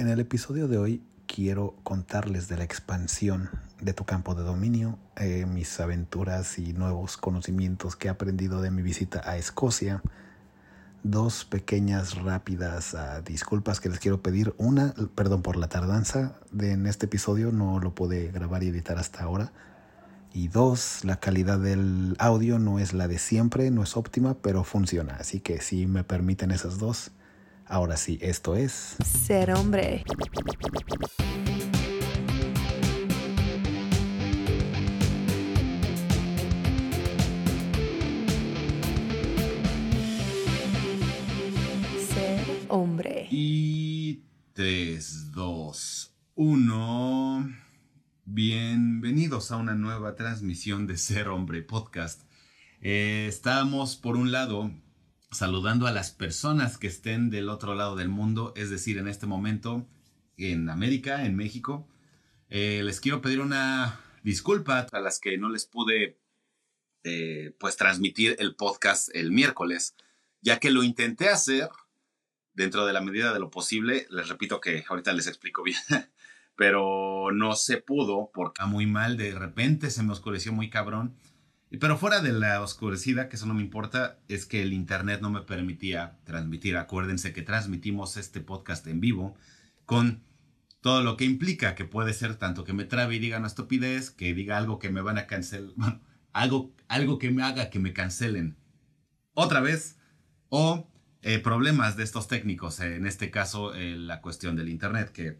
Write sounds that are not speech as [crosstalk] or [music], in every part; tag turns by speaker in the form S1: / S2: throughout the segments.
S1: En el episodio de hoy quiero contarles de la expansión de tu campo de dominio, eh, mis aventuras y nuevos conocimientos que he aprendido de mi visita a Escocia. Dos pequeñas, rápidas uh, disculpas que les quiero pedir. Una, perdón por la tardanza de, en este episodio, no lo pude grabar y editar hasta ahora. Y dos, la calidad del audio no es la de siempre, no es óptima, pero funciona. Así que si me permiten esas dos, Ahora sí, esto es...
S2: Ser hombre. Ser hombre.
S3: Y 3, 2, 1. Bienvenidos a una nueva transmisión de Ser Hombre Podcast. Eh, estamos, por un lado, saludando a las personas que estén del otro lado del mundo, es decir, en este momento en América, en México. Eh, les quiero pedir una disculpa a las que no les pude eh, pues transmitir el podcast el miércoles, ya que lo intenté hacer dentro de la medida de lo posible. Les repito que ahorita les explico bien, [laughs] pero no se pudo porque muy mal, de repente se me oscureció muy cabrón pero fuera de la oscurecida, que eso no me importa, es que el internet no me permitía transmitir. Acuérdense que transmitimos este podcast en vivo con todo lo que implica, que puede ser tanto que me trabe y diga una estupidez, que diga algo que me van a cancelar, [laughs] bueno, algo, algo que me haga que me cancelen otra vez, o eh, problemas de estos técnicos, en este caso eh, la cuestión del internet, que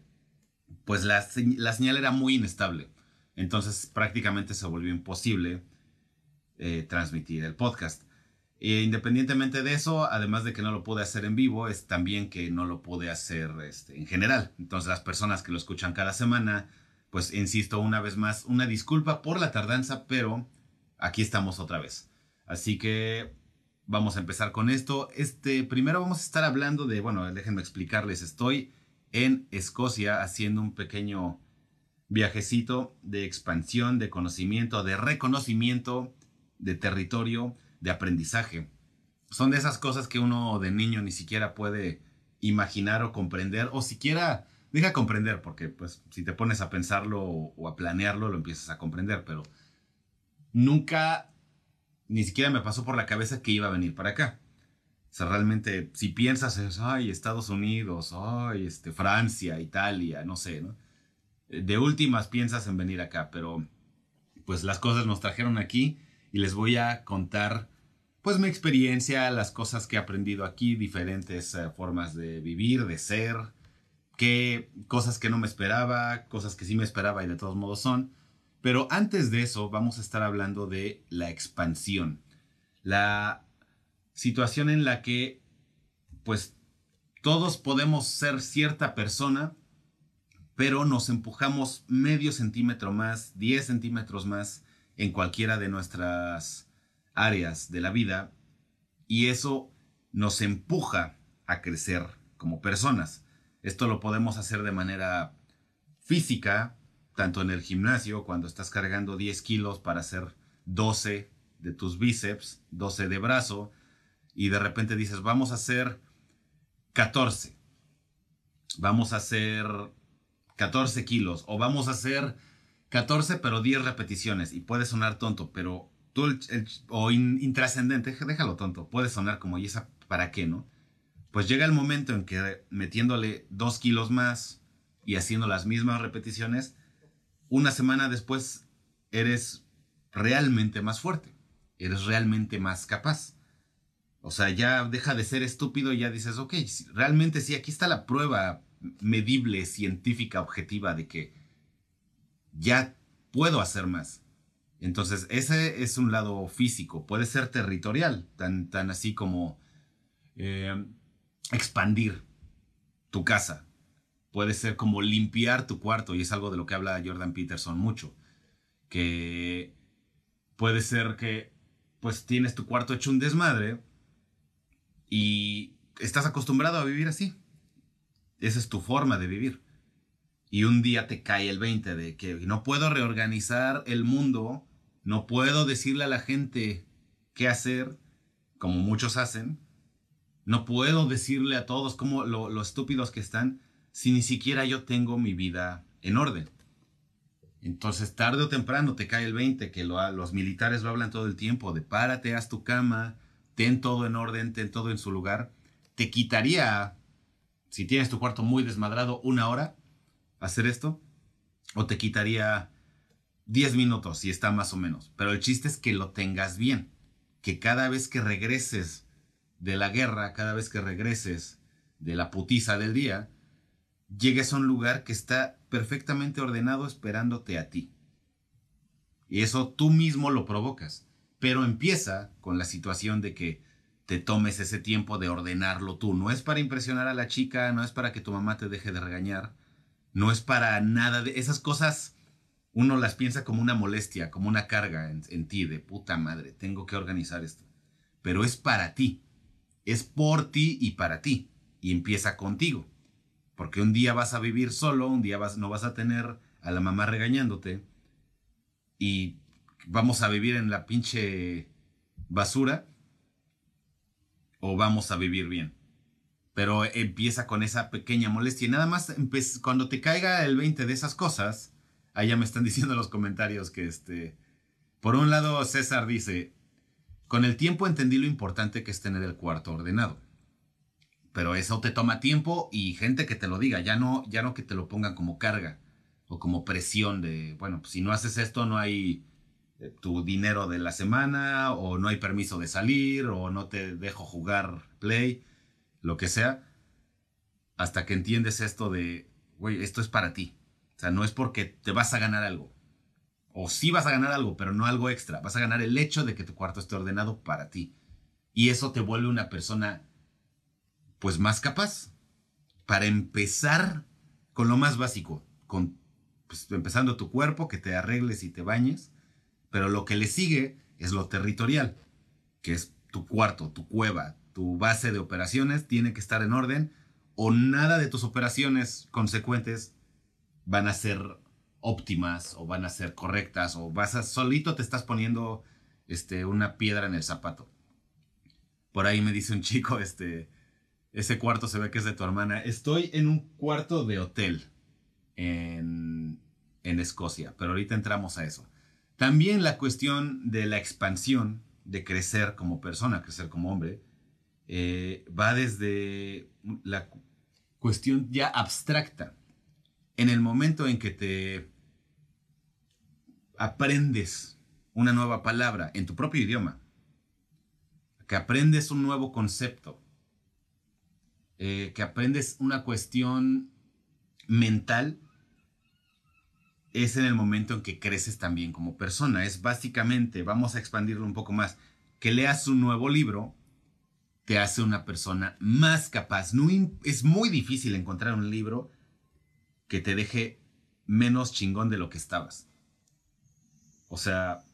S3: pues la, la señal era muy inestable. Entonces prácticamente se volvió imposible eh, transmitir el podcast. E independientemente de eso, además de que no lo pude hacer en vivo, es también que no lo pude hacer este, en general. Entonces las personas que lo escuchan cada semana, pues insisto una vez más, una disculpa por la tardanza, pero aquí estamos otra vez. Así que vamos a empezar con esto. Este, primero vamos a estar hablando de, bueno, déjenme explicarles, estoy en Escocia haciendo un pequeño viajecito de expansión, de conocimiento, de reconocimiento de territorio, de aprendizaje. Son de esas cosas que uno de niño ni siquiera puede imaginar o comprender, o siquiera deja comprender, porque pues si te pones a pensarlo o, a planearlo, lo empiezas a comprender, pero nunca, ni siquiera me pasó por la cabeza que iba a venir para acá. O sea, realmente, si piensas, es, ay, Estados Unidos, ay, este, Francia, Italia, no sé, ¿no? De últimas piensas en venir acá, pero pues las cosas nos trajeron aquí y les voy a contar pues mi experiencia, las cosas que he aprendido aquí, diferentes eh, formas de vivir, de ser, qué cosas que no me esperaba, cosas que sí me esperaba y de todos modos son. Pero antes de eso vamos a estar hablando de la expansión, la situación en la que pues todos podemos ser cierta persona, pero nos empujamos medio centímetro más, 10 centímetros más en cualquiera de nuestras áreas de la vida y eso nos empuja a crecer como personas. Esto lo podemos hacer de manera física, tanto en el gimnasio, cuando estás cargando 10 kilos para hacer 12 de tus bíceps, 12 de brazo, y de repente dices, vamos a hacer 14, vamos a hacer 14 kilos, o vamos a hacer 14 pero 10 repeticiones y puede sonar tonto, pero tú o intrascendente, déjalo tonto, puede sonar como, ¿y esa para qué, no? Pues llega el momento en que metiéndole 2 kilos más y haciendo las mismas repeticiones, una semana después eres realmente más fuerte, eres realmente más capaz. O sea, ya deja de ser estúpido y ya dices, ok, realmente sí, aquí está la prueba medible, científica, objetiva de que ya puedo hacer más. Entonces, ese es un lado físico, puede ser territorial, tan, tan así como eh, expandir tu casa, puede ser como limpiar tu cuarto, y es algo de lo que habla Jordan Peterson mucho, que puede ser que pues tienes tu cuarto hecho un desmadre y estás acostumbrado a vivir así. Esa es tu forma de vivir y un día te cae el 20 de que no puedo reorganizar el mundo, no puedo decirle a la gente qué hacer, como muchos hacen, no puedo decirle a todos cómo lo, estúpidos que están, si ni siquiera yo tengo mi vida en orden? Entonces, tarde o temprano te cae el 20, que los militares lo hablan todo el tiempo, de párate, haz tu cama, ten todo en orden, ten todo en su lugar. Te quitaría, si tienes tu cuarto muy desmadrado, una hora hacer esto, o te quitaría 10 minutos, si está más o menos. Pero el chiste es que lo tengas bien, que cada vez que regreses de la guerra, cada vez que regreses de la putiza del día, llegues a un lugar que está perfectamente ordenado esperándote a ti. Y eso tú mismo lo provocas. Pero empieza con la situación de que te tomes ese tiempo de ordenarlo tú. No es para impresionar a la chica, no es para que tu mamá te deje de regañar, no es para nada de esas cosas. Uno las piensa como una molestia, como una carga en, ti, de puta madre, tengo que organizar esto. Pero es para ti, es por ti y para ti. Y empieza contigo. Porque un día vas a vivir solo, un día vas, no vas a tener a la mamá regañándote y vamos a vivir en la pinche basura o vamos a vivir bien. Pero empieza con esa pequeña molestia. Y nada más cuando te caiga el 20 de esas cosas, allá me están [laughs] diciendo en los comentarios que este, por un lado César dice, con el tiempo entendí lo importante que es tener el cuarto ordenado pero eso te toma tiempo y gente que te lo diga, ya no, ya no que te lo pongan como carga o como presión de, bueno, pues si no haces esto no hay eh, tu dinero de la semana o no hay permiso de salir o no te dejo jugar play, lo que sea, hasta que entiendes esto de, güey, esto es para ti. O sea, no es porque te vas a ganar algo. O sí vas a ganar algo, pero no algo extra. Vas a ganar el hecho de que tu cuarto esté ordenado para ti. Y eso te vuelve una persona pues más capaz. Para empezar con lo más básico, con pues, empezando tu cuerpo, que te arregles y te bañes, pero lo que le sigue es lo territorial, que es tu cuarto, tu cueva, tu base de operaciones tiene que estar en orden o nada de tus operaciones consecuentes van a ser óptimas o van a ser correctas o vas a solito te estás poniendo este una piedra en el zapato. Por ahí me dice un chico este ese cuarto se ve que es de tu hermana. Estoy en un cuarto de hotel en, Escocia, pero ahorita entramos a eso. También la cuestión de la expansión, de crecer como persona, crecer como hombre, eh, va desde la cuestión ya abstracta. En el momento en que te aprendes una nueva palabra en tu propio idioma, que aprendes un nuevo concepto, eh, que aprendes una cuestión mental, es en el momento en que creces también como persona. Es básicamente, vamos a expandirlo un poco más, que leas un nuevo libro te hace una persona más capaz. No, es muy difícil encontrar un libro que te deje menos chingón de lo que estabas. O sea,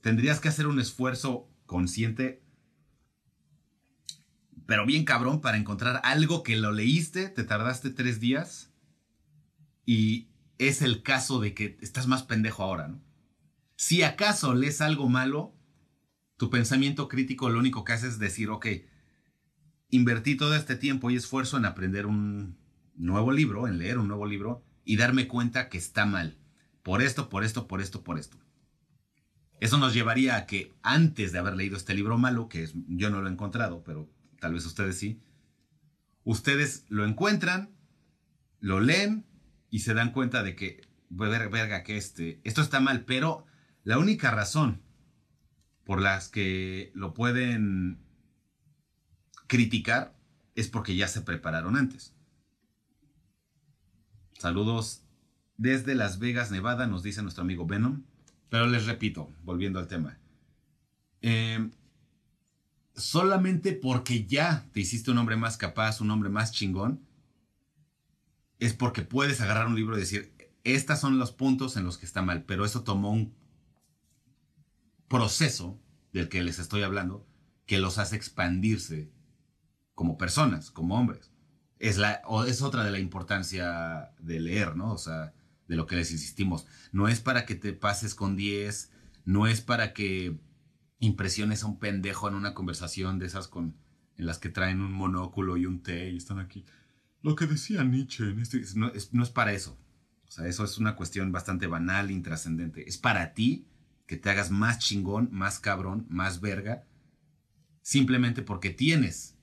S3: tendrías que hacer un esfuerzo consciente pero bien cabrón para encontrar algo que lo leíste, te tardaste tres días y es el caso de que estás más pendejo ahora, ¿no? Si acaso lees algo malo, tu pensamiento crítico lo único que hace es decir, ok, invertí todo este tiempo y esfuerzo en aprender un nuevo libro, en leer un nuevo libro y darme cuenta que está mal. Por esto, por esto, por esto, por esto. Eso nos llevaría a que antes de haber leído este libro malo, que yo no lo he encontrado, pero tal vez ustedes sí, ustedes lo encuentran, lo leen y se dan cuenta de que, verga, que este, esto está mal, pero la única razón por las que lo pueden criticar es porque ya se prepararon antes. Saludos desde Las Vegas, Nevada, nos dice nuestro amigo Venom. Pero les repito, volviendo al tema. Eh, solamente porque ya te hiciste un hombre más capaz, un hombre más chingón, es porque puedes agarrar un libro y decir, estos son los puntos en los que está mal, pero eso tomó un proceso del que les estoy hablando que los hace expandirse como personas, como hombres. Es, la, es otra de la importancia de leer, ¿no? O sea, de lo que les insistimos. No es para que te pases con 10, no es para que impresiones a un pendejo en una conversación de esas con en las que traen un monóculo y un té y están aquí. lo que decía Nietzsche en este, no, es, no es para eso. O sea, eso es una cuestión bastante banal, intrascendente. Es para ti que te hagas más chingón, más cabrón, más verga, simplemente porque tienes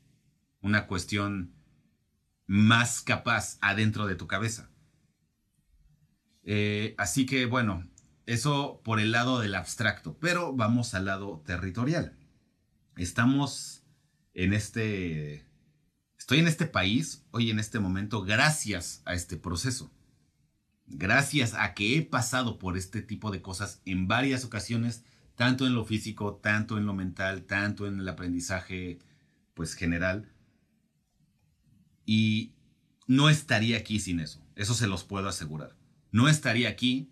S3: una cuestión más capaz adentro de tu cabeza. Eh, así que bueno, eso por el lado del abstracto, pero vamos al lado territorial. Estamos en este... Estoy en este país hoy en este momento gracias a este proceso. Gracias a que he pasado por este tipo de cosas en varias ocasiones, tanto en lo físico, tanto en lo mental, tanto en el aprendizaje pues general. Y no estaría aquí sin eso, eso se los puedo asegurar. No estaría aquí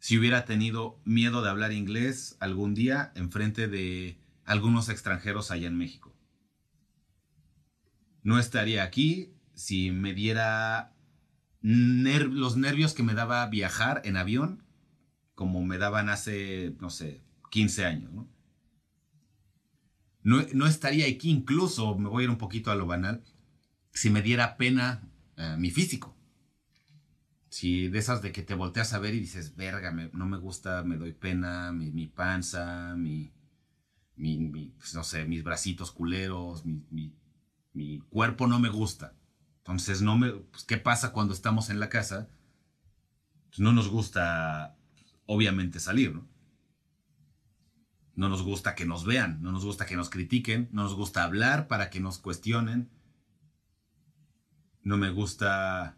S3: si hubiera tenido miedo de hablar inglés algún día en frente de algunos extranjeros allá en México. No estaría aquí si me diera los nervios que me daba viajar en avión, como me daban hace, no sé, 15 años. ¿no? No, estaría aquí incluso, me voy a ir un poquito a lo banal, si me diera pena eh, mi físico. Si de esas de que te volteas a ver y dices, verga, no me gusta, me doy pena, mi, panza, mi, mi, pues no sé, mis bracitos culeros, mi, mi, cuerpo no me gusta. Entonces, no me, pues, ¿qué pasa cuando estamos en la casa? Pues no nos gusta, obviamente, salir, ¿no? No nos gusta que nos vean, no nos gusta que nos critiquen, no nos gusta hablar para que nos cuestionen. No me gusta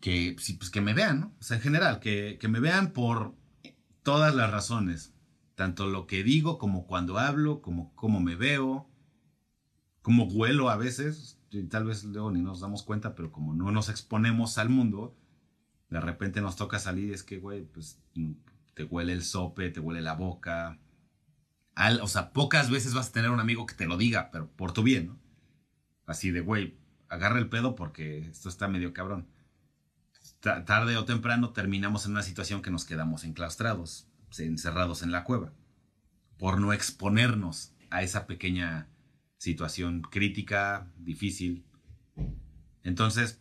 S3: que, pues que me vean, ¿no? O sea, en general, que, me vean por todas las razones. Tanto lo que digo como cuando hablo, como cómo me veo, como huelo a veces. Tal vez luego ni nos damos cuenta, pero como no nos exponemos al mundo, de repente nos toca salir es que, güey, pues te huele el sope, te huele la boca. o sea, pocas veces vas a tener un amigo que te lo diga, pero por tu bien, ¿no? Así de, güey, agarra el pedo porque esto está medio cabrón tarde o temprano terminamos en una situación que nos quedamos enclaustrados, encerrados en la cueva, por no exponernos a esa pequeña situación crítica, difícil. Entonces,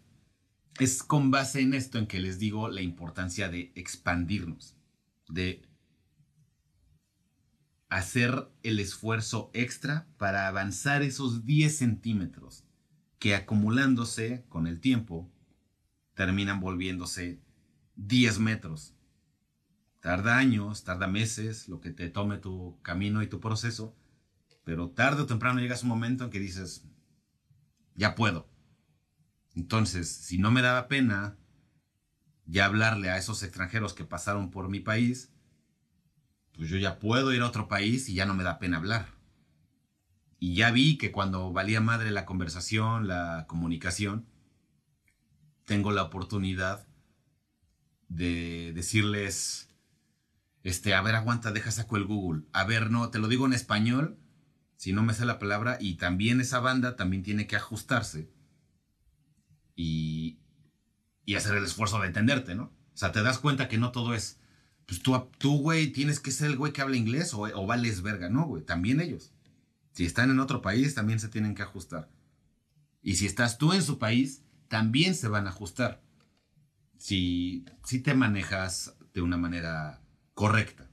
S3: es con base en esto en que les digo la importancia de expandirnos, de hacer el esfuerzo extra para avanzar esos 10 centímetros que acumulándose con el tiempo terminan volviéndose 10 metros. Tarda años, tarda meses, lo que te tome tu camino y tu proceso, pero tarde o temprano llegas un momento en que dices, ya puedo. Entonces, si no me daba pena ya hablarle a esos extranjeros que pasaron por mi país, pues yo ya puedo ir a otro país y ya no me da pena hablar. Y ya vi que cuando valía madre la conversación, la comunicación, tengo la oportunidad de decirles, este, a ver, aguanta, deja saco el Google. A ver, no, te lo digo en español, si no me sé la palabra, y también esa banda también tiene que ajustarse y, y hacer el esfuerzo de entenderte, ¿no? O sea, te das cuenta que no todo es, pues tú, tú güey, tienes que ser el güey que habla inglés o, o vales verga, no, güey, también ellos. Si están en otro país, también se tienen que ajustar. Y si estás tú en su país, también se van a ajustar si, si te manejas de una manera correcta,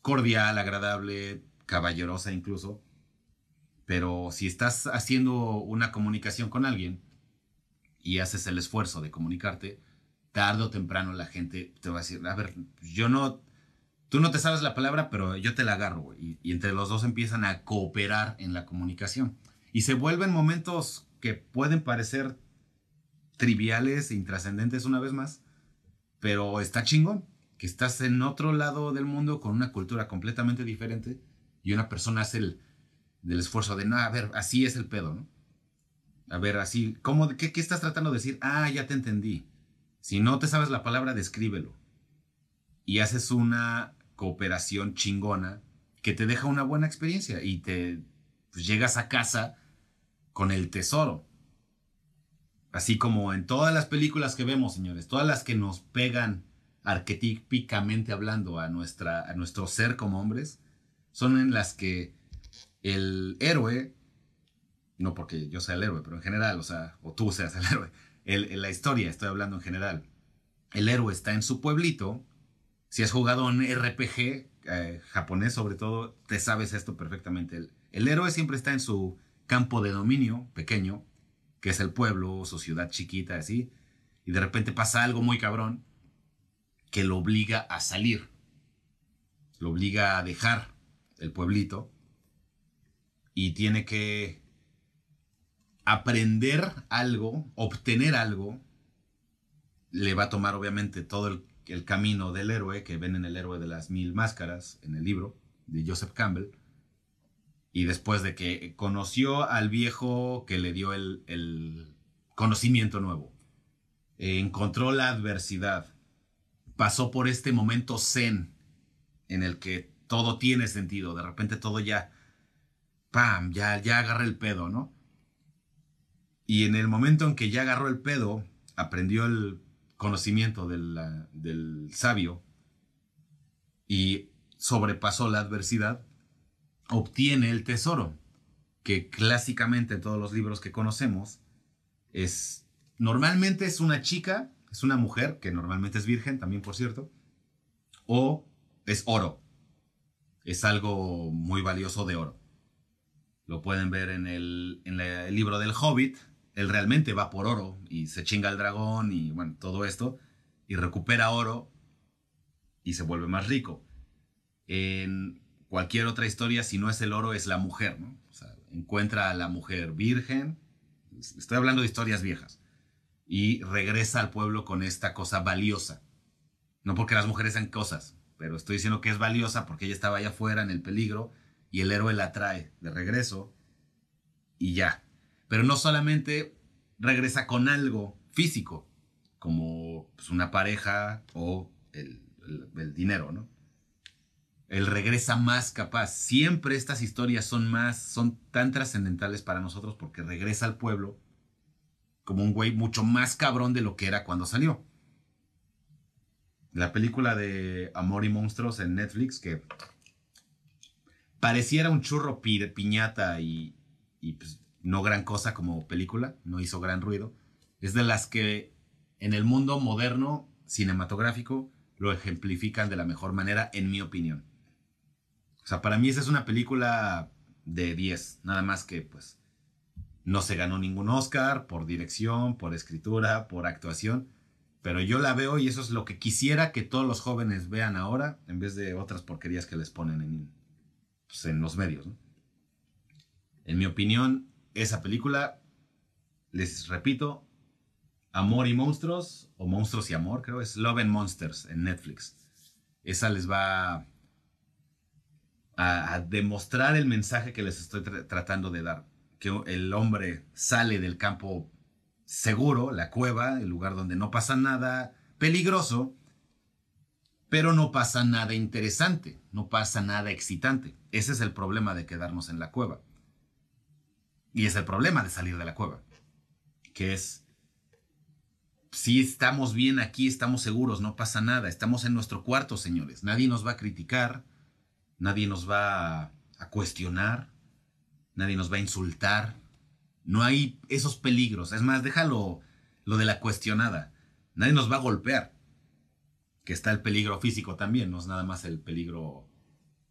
S3: cordial, agradable, caballerosa incluso. Pero si estás haciendo una comunicación con alguien y haces el esfuerzo de comunicarte, tarde o temprano la gente te va a decir, a ver, yo no, tú no te sabes la palabra, pero yo te la agarro, y, y entre los dos empiezan a cooperar en la comunicación. Y se vuelven momentos que pueden parecer triviales e intrascendentes una vez más, pero está chingón que estás en otro lado del mundo con una cultura completamente diferente y una persona hace el del esfuerzo de, no, a ver, así es el pedo, ¿no? A ver, así, ¿cómo, qué, qué estás tratando de decir? Ah, ya te entendí. Si no te sabes la palabra, descríbelo. Y haces una cooperación chingona que te deja una buena experiencia y te pues, llegas a casa con el tesoro. Así como en todas las películas que vemos, señores, todas las que nos pegan arquetípicamente hablando a, nuestra, a nuestro ser como hombres, son en las que el héroe no porque yo sea el héroe, pero en general, o sea, o tú seas el [laughs] héroe, el, la historia, estoy hablando en general. El héroe está en su pueblito. Si has jugado un RPG eh, japonés, sobre todo, te sabes esto perfectamente. El, el héroe siempre está en su campo de dominio pequeño, que es el pueblo, su ciudad chiquita, así, y de repente pasa algo muy cabrón que lo obliga a salir, lo obliga a dejar el pueblito y tiene que aprender algo, obtener algo, le va a tomar obviamente todo el, camino del héroe que ven en el héroe de las mil máscaras, en el libro de Joseph Campbell, y después de que conoció al viejo que le dio el, conocimiento nuevo, encontró la adversidad, pasó por este momento zen en el que todo tiene sentido, de repente todo ya, pam, ya, ya agarra el pedo, ¿no? Y en el momento en que ya agarró el pedo, aprendió el conocimiento del, del sabio y sobrepasó la adversidad, obtiene el tesoro, que clásicamente en todos los libros que conocemos es, normalmente es una chica, es una mujer, que normalmente es virgen también, por cierto, o es oro. Es algo muy valioso de oro. Lo pueden ver en el, en el libro del Hobbit. Él realmente va por oro y se chinga al dragón y bueno, todo esto. Y recupera oro y se vuelve más rico. En cualquier otra historia, si no es el oro, es la mujer, ¿no? Encuentra a la mujer virgen, estoy hablando de historias viejas, y regresa al pueblo con esta cosa valiosa. No porque las mujeres sean cosas, pero estoy diciendo que es valiosa porque ella estaba allá afuera en el peligro y el héroe la trae de regreso y ya. Pero no solamente regresa con algo físico, como pues, una pareja o el, el dinero, ¿no? él regresa más capaz. Siempre estas historias son más, son tan trascendentales para nosotros porque regresa al pueblo como un güey mucho más cabrón de lo que era cuando salió. La película de Amor y Monstruos en Netflix, que pareciera un churro piñata y, pues, no gran cosa como película, no hizo gran ruido, es de las que en el mundo moderno cinematográfico lo ejemplifican de la mejor manera, en mi opinión. O sea, para mí esa es una película de 10, nada más que pues no se ganó ningún Oscar por dirección, por escritura, por actuación, pero yo la veo y eso es lo que quisiera que todos los jóvenes vean ahora en vez de otras porquerías que les ponen en, pues, en los medios. En mi opinión, esa película, les repito, Amor y Monstruos, o Monstruos y Amor, creo, es Love and Monsters en Netflix. Esa les va a, demostrar el mensaje que les estoy tratando de dar. Que el hombre sale del campo seguro, la cueva, el lugar donde no pasa nada peligroso, pero no pasa nada interesante, no pasa nada excitante. Ese es el problema de quedarnos en la cueva. Y es el problema de salir de la cueva, que es, si estamos bien aquí, estamos seguros, no pasa nada, estamos en nuestro cuarto, señores, nadie nos va a criticar, nadie nos va a, cuestionar, nadie nos va a insultar. No hay esos peligros. Es más, déjalo lo de la cuestionada. Nadie nos va a golpear. Que está el peligro físico también, no es nada más el peligro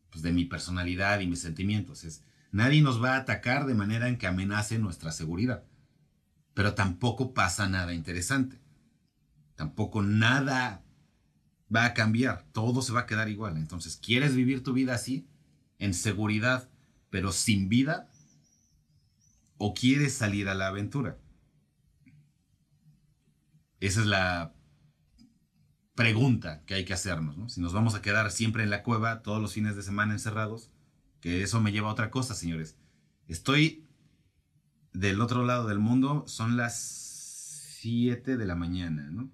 S3: pues, de mi personalidad y mis sentimientos. Es, nadie nos va a atacar de manera en que amenace nuestra seguridad. Pero tampoco pasa nada interesante. Tampoco nada va a cambiar, todo se va a quedar igual. Entonces, ¿quieres vivir tu vida así, en seguridad, pero sin vida? ¿O quieres salir a la aventura? Esa es la pregunta que hay que hacernos, Si nos vamos a quedar siempre en la cueva todos los fines de semana encerrados, que eso me lleva a otra cosa, señores. Estoy del otro lado del mundo, son las 7 de la mañana, ¿no?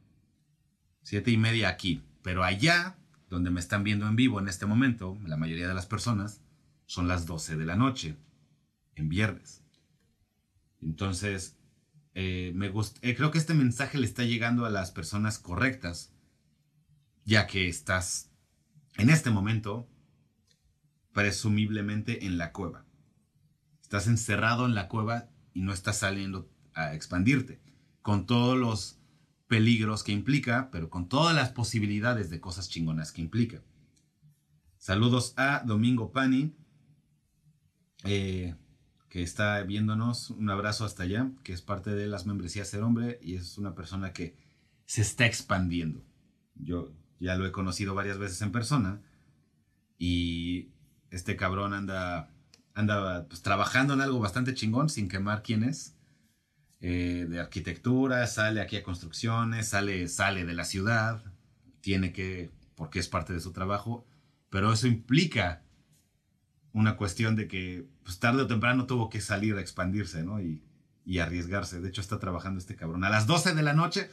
S3: Siete y media aquí. Pero allá, donde me están viendo en vivo en este momento, la mayoría de las personas, son las 12 de la noche, en viernes. Entonces, eh, me eh, creo que este mensaje le está llegando a las personas correctas, ya que estás en este momento presumiblemente en la cueva. Estás encerrado en la cueva y no estás saliendo a expandirte, con todos los peligros que implica, pero con todas las posibilidades de cosas chingonas que implica. Saludos a Domingo Pani, eh, que está viéndonos. Un abrazo hasta allá, que es parte de las membresías Ser Hombre y es una persona que se está expandiendo. Yo ya lo he conocido varias veces en persona y este cabrón anda, anda pues, trabajando en algo bastante chingón sin quemar quién es. Eh, de arquitectura, sale aquí a construcciones, sale, sale de la ciudad, tiene que, porque es parte de su trabajo, pero eso implica una cuestión de que pues, tarde o temprano tuvo que salir a expandirse, ¿no? Y, y arriesgarse. De hecho, está trabajando este cabrón. A las 12 de la noche,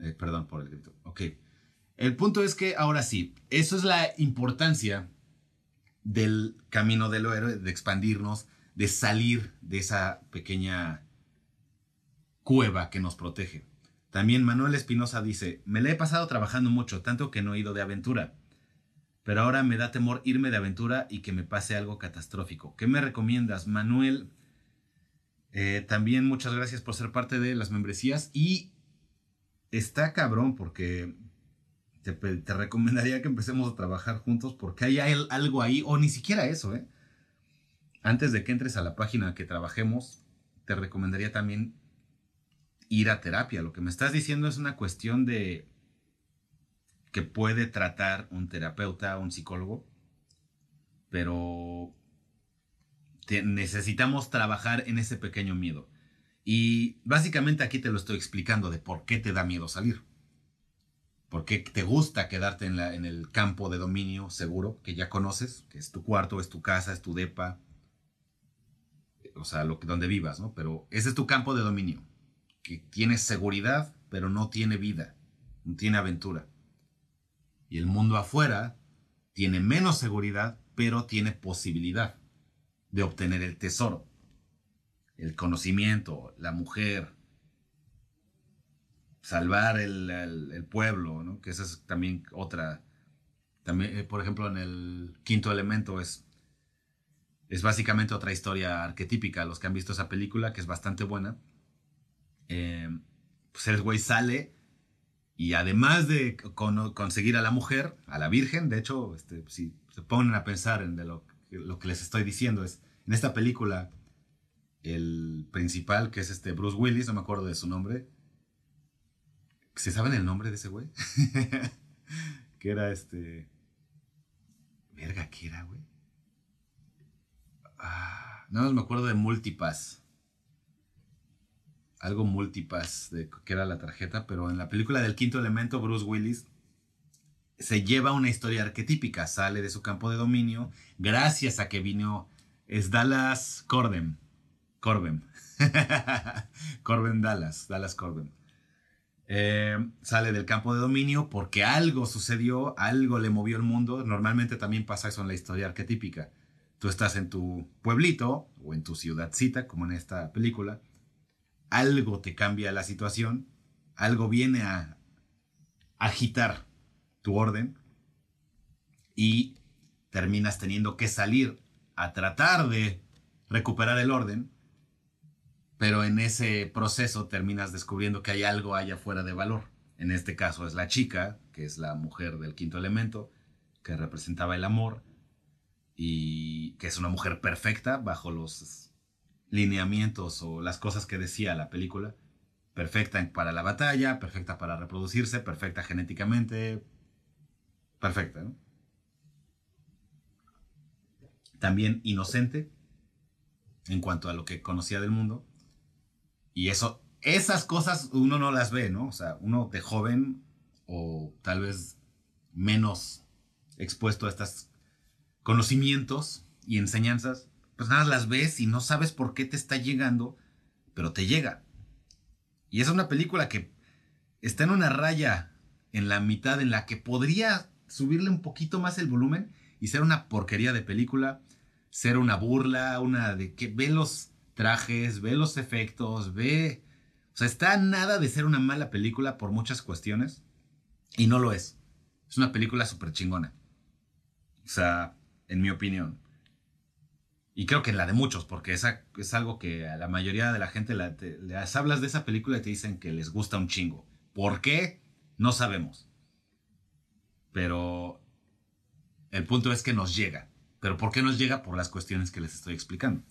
S3: eh, perdón por el grito, ok. El punto es que ahora sí, eso es la importancia del camino del héroe, de expandirnos, de salir de esa pequeña cueva que nos protege. También Manuel Espinosa dice, me le he pasado trabajando mucho, tanto que no he ido de aventura. Pero ahora me da temor irme de aventura y que me pase algo catastrófico. ¿Qué me recomiendas, Manuel? Eh, también muchas gracias por ser parte de las membresías y está cabrón porque te, recomendaría que empecemos a trabajar juntos porque hay algo ahí, o ni siquiera eso, ¿eh? Antes de que entres a la página que trabajemos, te recomendaría también ir a terapia. Lo que me estás diciendo es una cuestión de que puede tratar un terapeuta, un psicólogo, pero necesitamos trabajar en ese pequeño miedo. Y básicamente aquí te lo estoy explicando de por qué te da miedo salir. ¿Por qué te gusta quedarte en, el campo de dominio seguro que ya conoces, que es tu cuarto, es tu casa, es tu depa, o sea, donde vivas, ¿no? Pero ese es tu campo de dominio que tiene seguridad, pero no tiene vida, no tiene aventura. Y el mundo afuera tiene menos seguridad, pero tiene posibilidad de obtener el tesoro, el conocimiento, la mujer, salvar el, pueblo, ¿no? que esa es también otra. También, eh, por ejemplo, en el quinto elemento es, es básicamente otra historia arquetípica. Los que han visto esa película, que es bastante buena, eh, pues el güey sale y además de conseguir a la mujer, a la virgen, de hecho, este, si se ponen a pensar en lo, lo, que les estoy diciendo, es en esta película, el principal, que es este Bruce Willis, no me acuerdo de su nombre. ¿Se saben el nombre de ese güey? [laughs] que era este... Verga, ¿qué era, güey? Ah, no me acuerdo de Multipass algo multipass de que era la tarjeta, pero en la película del quinto elemento, Bruce Willis se lleva una historia arquetípica, sale de su campo de dominio, gracias a que vino, es Dallas Corbin, Corbin, [laughs] Corbin Dallas, Dallas Corbin. Eh, sale del campo de dominio porque algo sucedió, algo le movió el mundo. Normalmente también pasa eso en la historia arquetípica. Tú estás en tu pueblito o en tu ciudadcita, como en esta película, algo te cambia la situación, algo viene a agitar tu orden y terminas teniendo que salir a tratar de recuperar el orden, pero en ese proceso terminas descubriendo que hay algo allá fuera de valor. En este caso es la chica, que es la mujer del quinto elemento, que representaba el amor y que es una mujer perfecta bajo los lineamientos o las cosas que decía la película. Perfecta para la batalla, perfecta para reproducirse, perfecta genéticamente. Perfecta, ¿no? También inocente en cuanto a lo que conocía del mundo. Y eso, esas cosas uno no las ve, ¿no? O sea, uno de joven o tal vez menos expuesto a estos conocimientos y enseñanzas, pues nada, las ves y no sabes por qué te está llegando, pero te llega. Y es una película que está en una raya en la mitad en la que podría subirle un poquito más el volumen y ser una porquería de película, ser una burla, una de que ve los trajes, ve los efectos, ve... O sea, está nada de ser una mala película por muchas cuestiones y no lo es. Es una película súper chingona. O sea, en mi opinión. Y creo que la de muchos, porque esa es algo que a la mayoría de la gente la, les hablas de esa película y te dicen que les gusta un chingo. ¿Por qué? No sabemos. Pero el punto es que nos llega. ¿Pero por qué nos llega? Por las cuestiones que les estoy explicando.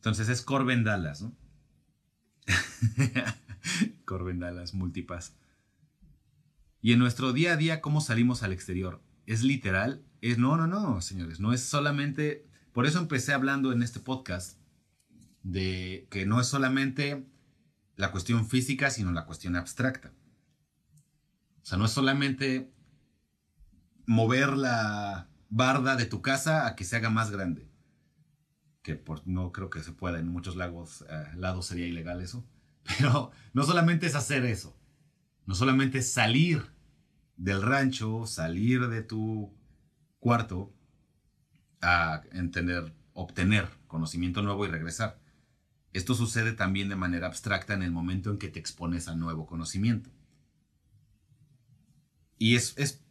S3: Entonces es Corben Dallas, ¿no? [laughs] Corben Dallas, multipass. Y en nuestro día a día, ¿cómo salimos al exterior? ¿Es literal? Es no, no, no, señores. No es solamente por eso empecé hablando en este podcast de que no es solamente la cuestión física, sino la cuestión abstracta. O sea, no es solamente mover la barda de tu casa a que se haga más grande. Que por, no creo que se pueda, en muchos lagos, eh, lados sería ilegal eso. [laughs] Pero no solamente es hacer eso. No solamente es salir del rancho, salir de tu cuarto a entender, obtener conocimiento nuevo y regresar. Esto sucede también de manera abstracta en el momento en que te expones a nuevo conocimiento. Y es, es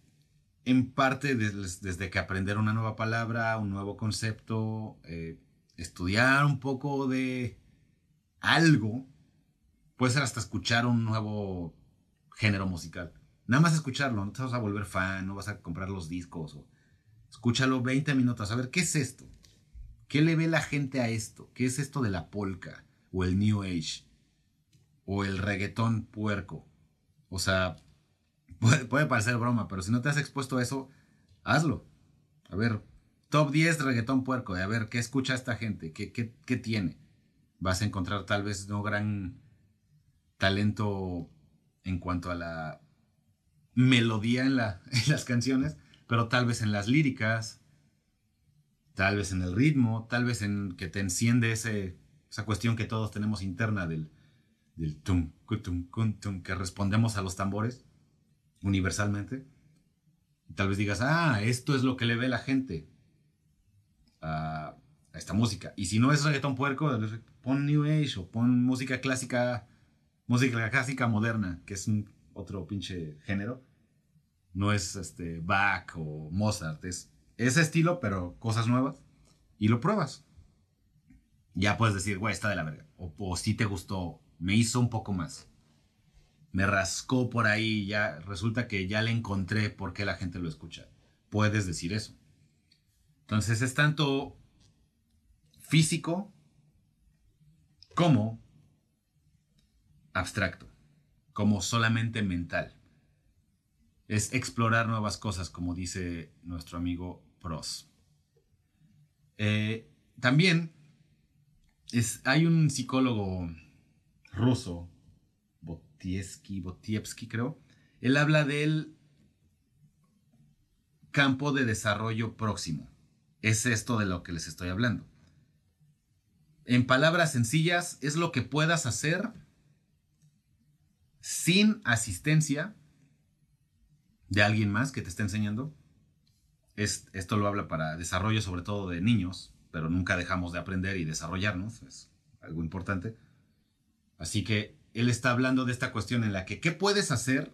S3: en parte desde, que aprender una nueva palabra, un nuevo concepto, eh, estudiar un poco de algo, puede ser hasta escuchar un nuevo género musical. Nada más escucharlo, no te vas a volver fan, no vas a comprar los discos o Escúchalo 20 minutos. A ver, ¿qué es esto? ¿Qué le ve la gente a esto? ¿Qué es esto de la polka? O el New Age? O el reggaetón puerco. O sea, [laughs] puede, parecer broma, pero si no te has expuesto a eso, hazlo. A ver, top 10 reggaetón puerco. A ver, ¿qué escucha esta gente? ¿Qué, qué, tiene? Vas a encontrar tal vez no gran talento en cuanto a la melodía en, la, [laughs] en las canciones, pero tal vez en las líricas, tal vez en el ritmo, tal vez en que te enciende esa cuestión que todos tenemos interna del, del tum, tum, tum, que respondemos a los tambores universalmente. Tal vez digas, ah, esto es lo que le ve la gente a, esta música. Y si no es reggaetón puerco, pon New Age o pon música clásica, música clásica moderna, que es otro pinche género no es este Bach o Mozart, es ese estilo, pero cosas nuevas. Y lo pruebas. Ya puedes decir, güey, está de la verga. O, si te gustó, me hizo un poco más. Me rascó por ahí, ya resulta que ya le encontré por qué la gente lo escucha. Puedes decir eso. Entonces es tanto físico como abstracto, como solamente mental es explorar nuevas cosas, como dice nuestro amigo Pros. Eh, también es, hay un psicólogo ruso, Botievsky, Botievsky creo, él habla del campo de desarrollo próximo. Es esto de lo que les estoy hablando. En palabras sencillas, es lo que puedas hacer sin asistencia de alguien más que te está enseñando. Es, esto lo habla para desarrollo sobre todo de niños, pero nunca dejamos de aprender y desarrollarnos, es algo importante. Así que él está hablando de esta cuestión en la que, ¿qué puedes hacer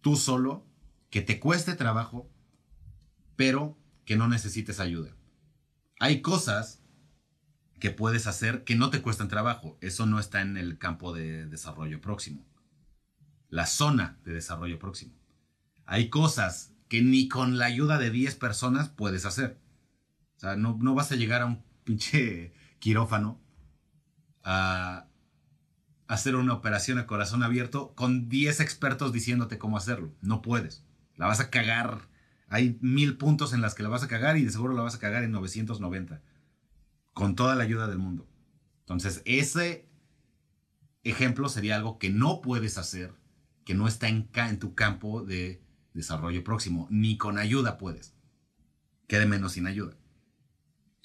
S3: tú solo que te cueste trabajo, pero que no necesites ayuda? Hay cosas que puedes hacer que no te cuestan trabajo. Eso no está en el campo de desarrollo próximo. La zona de desarrollo próximo. Hay cosas que ni con la ayuda de 10 personas puedes hacer. O sea, no, vas a llegar a un pinche quirófano a hacer una operación a corazón abierto con 10 expertos diciéndote cómo hacerlo. No puedes. La vas a cagar. Hay mil puntos en las que la vas a cagar y de seguro la vas a cagar en 990. Con toda la ayuda del mundo. Entonces, ese ejemplo sería algo que no puedes hacer, que no está en, en tu campo de desarrollo próximo. Ni con ayuda puedes. Quede menos sin ayuda.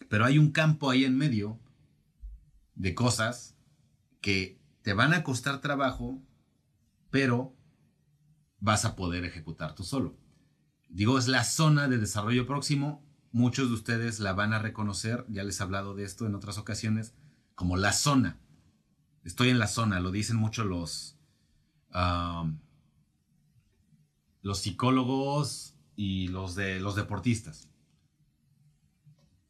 S3: Pero hay un campo ahí en medio de cosas que te van a costar trabajo, pero vas a poder ejecutar tú solo. Digo, es la zona de desarrollo próximo. Muchos de ustedes la van a reconocer, ya les he hablado de esto en otras ocasiones, como la zona. Estoy en la zona, lo dicen mucho los, los psicólogos y los, de, los deportistas.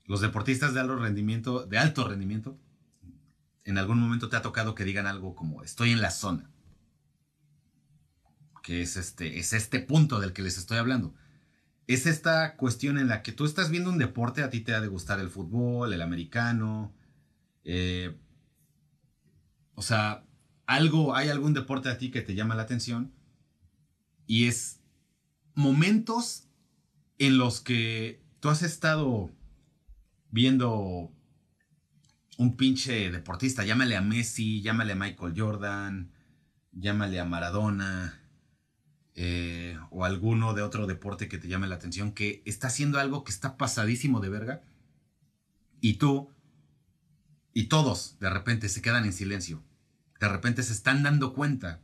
S3: los deportistas de alto rendimiento, de alto rendimiento, en algún momento te ha tocado que digan algo como estoy en la zona. Que es este, es este punto del que les estoy hablando. Es esta cuestión en la que tú estás viendo un deporte, a ti te ha de gustar el fútbol, el americano. Eh, o sea, algo, hay algún deporte a ti que te llama la atención. Y es momentos en los que tú has estado viendo un pinche deportista, llámale a Messi, llámale a Michael Jordan, llámale a Maradona, eh, o alguno de otro deporte que te llame la atención, que está haciendo algo que está pasadísimo de verga, y tú, y todos de repente se quedan en silencio, de repente se están dando cuenta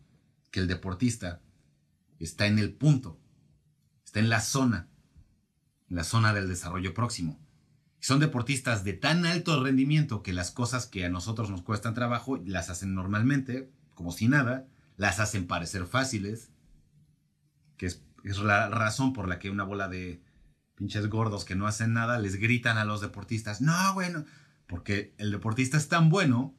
S3: que el deportista está en el punto, está en la zona, en la zona del desarrollo próximo. Son deportistas de tan alto rendimiento que las cosas que a nosotros nos cuestan trabajo las hacen normalmente, como si nada, las hacen parecer fáciles, que es, la razón por la que una bola de pinches gordos que no hacen nada les gritan a los deportistas, no, bueno, porque el deportista es tan bueno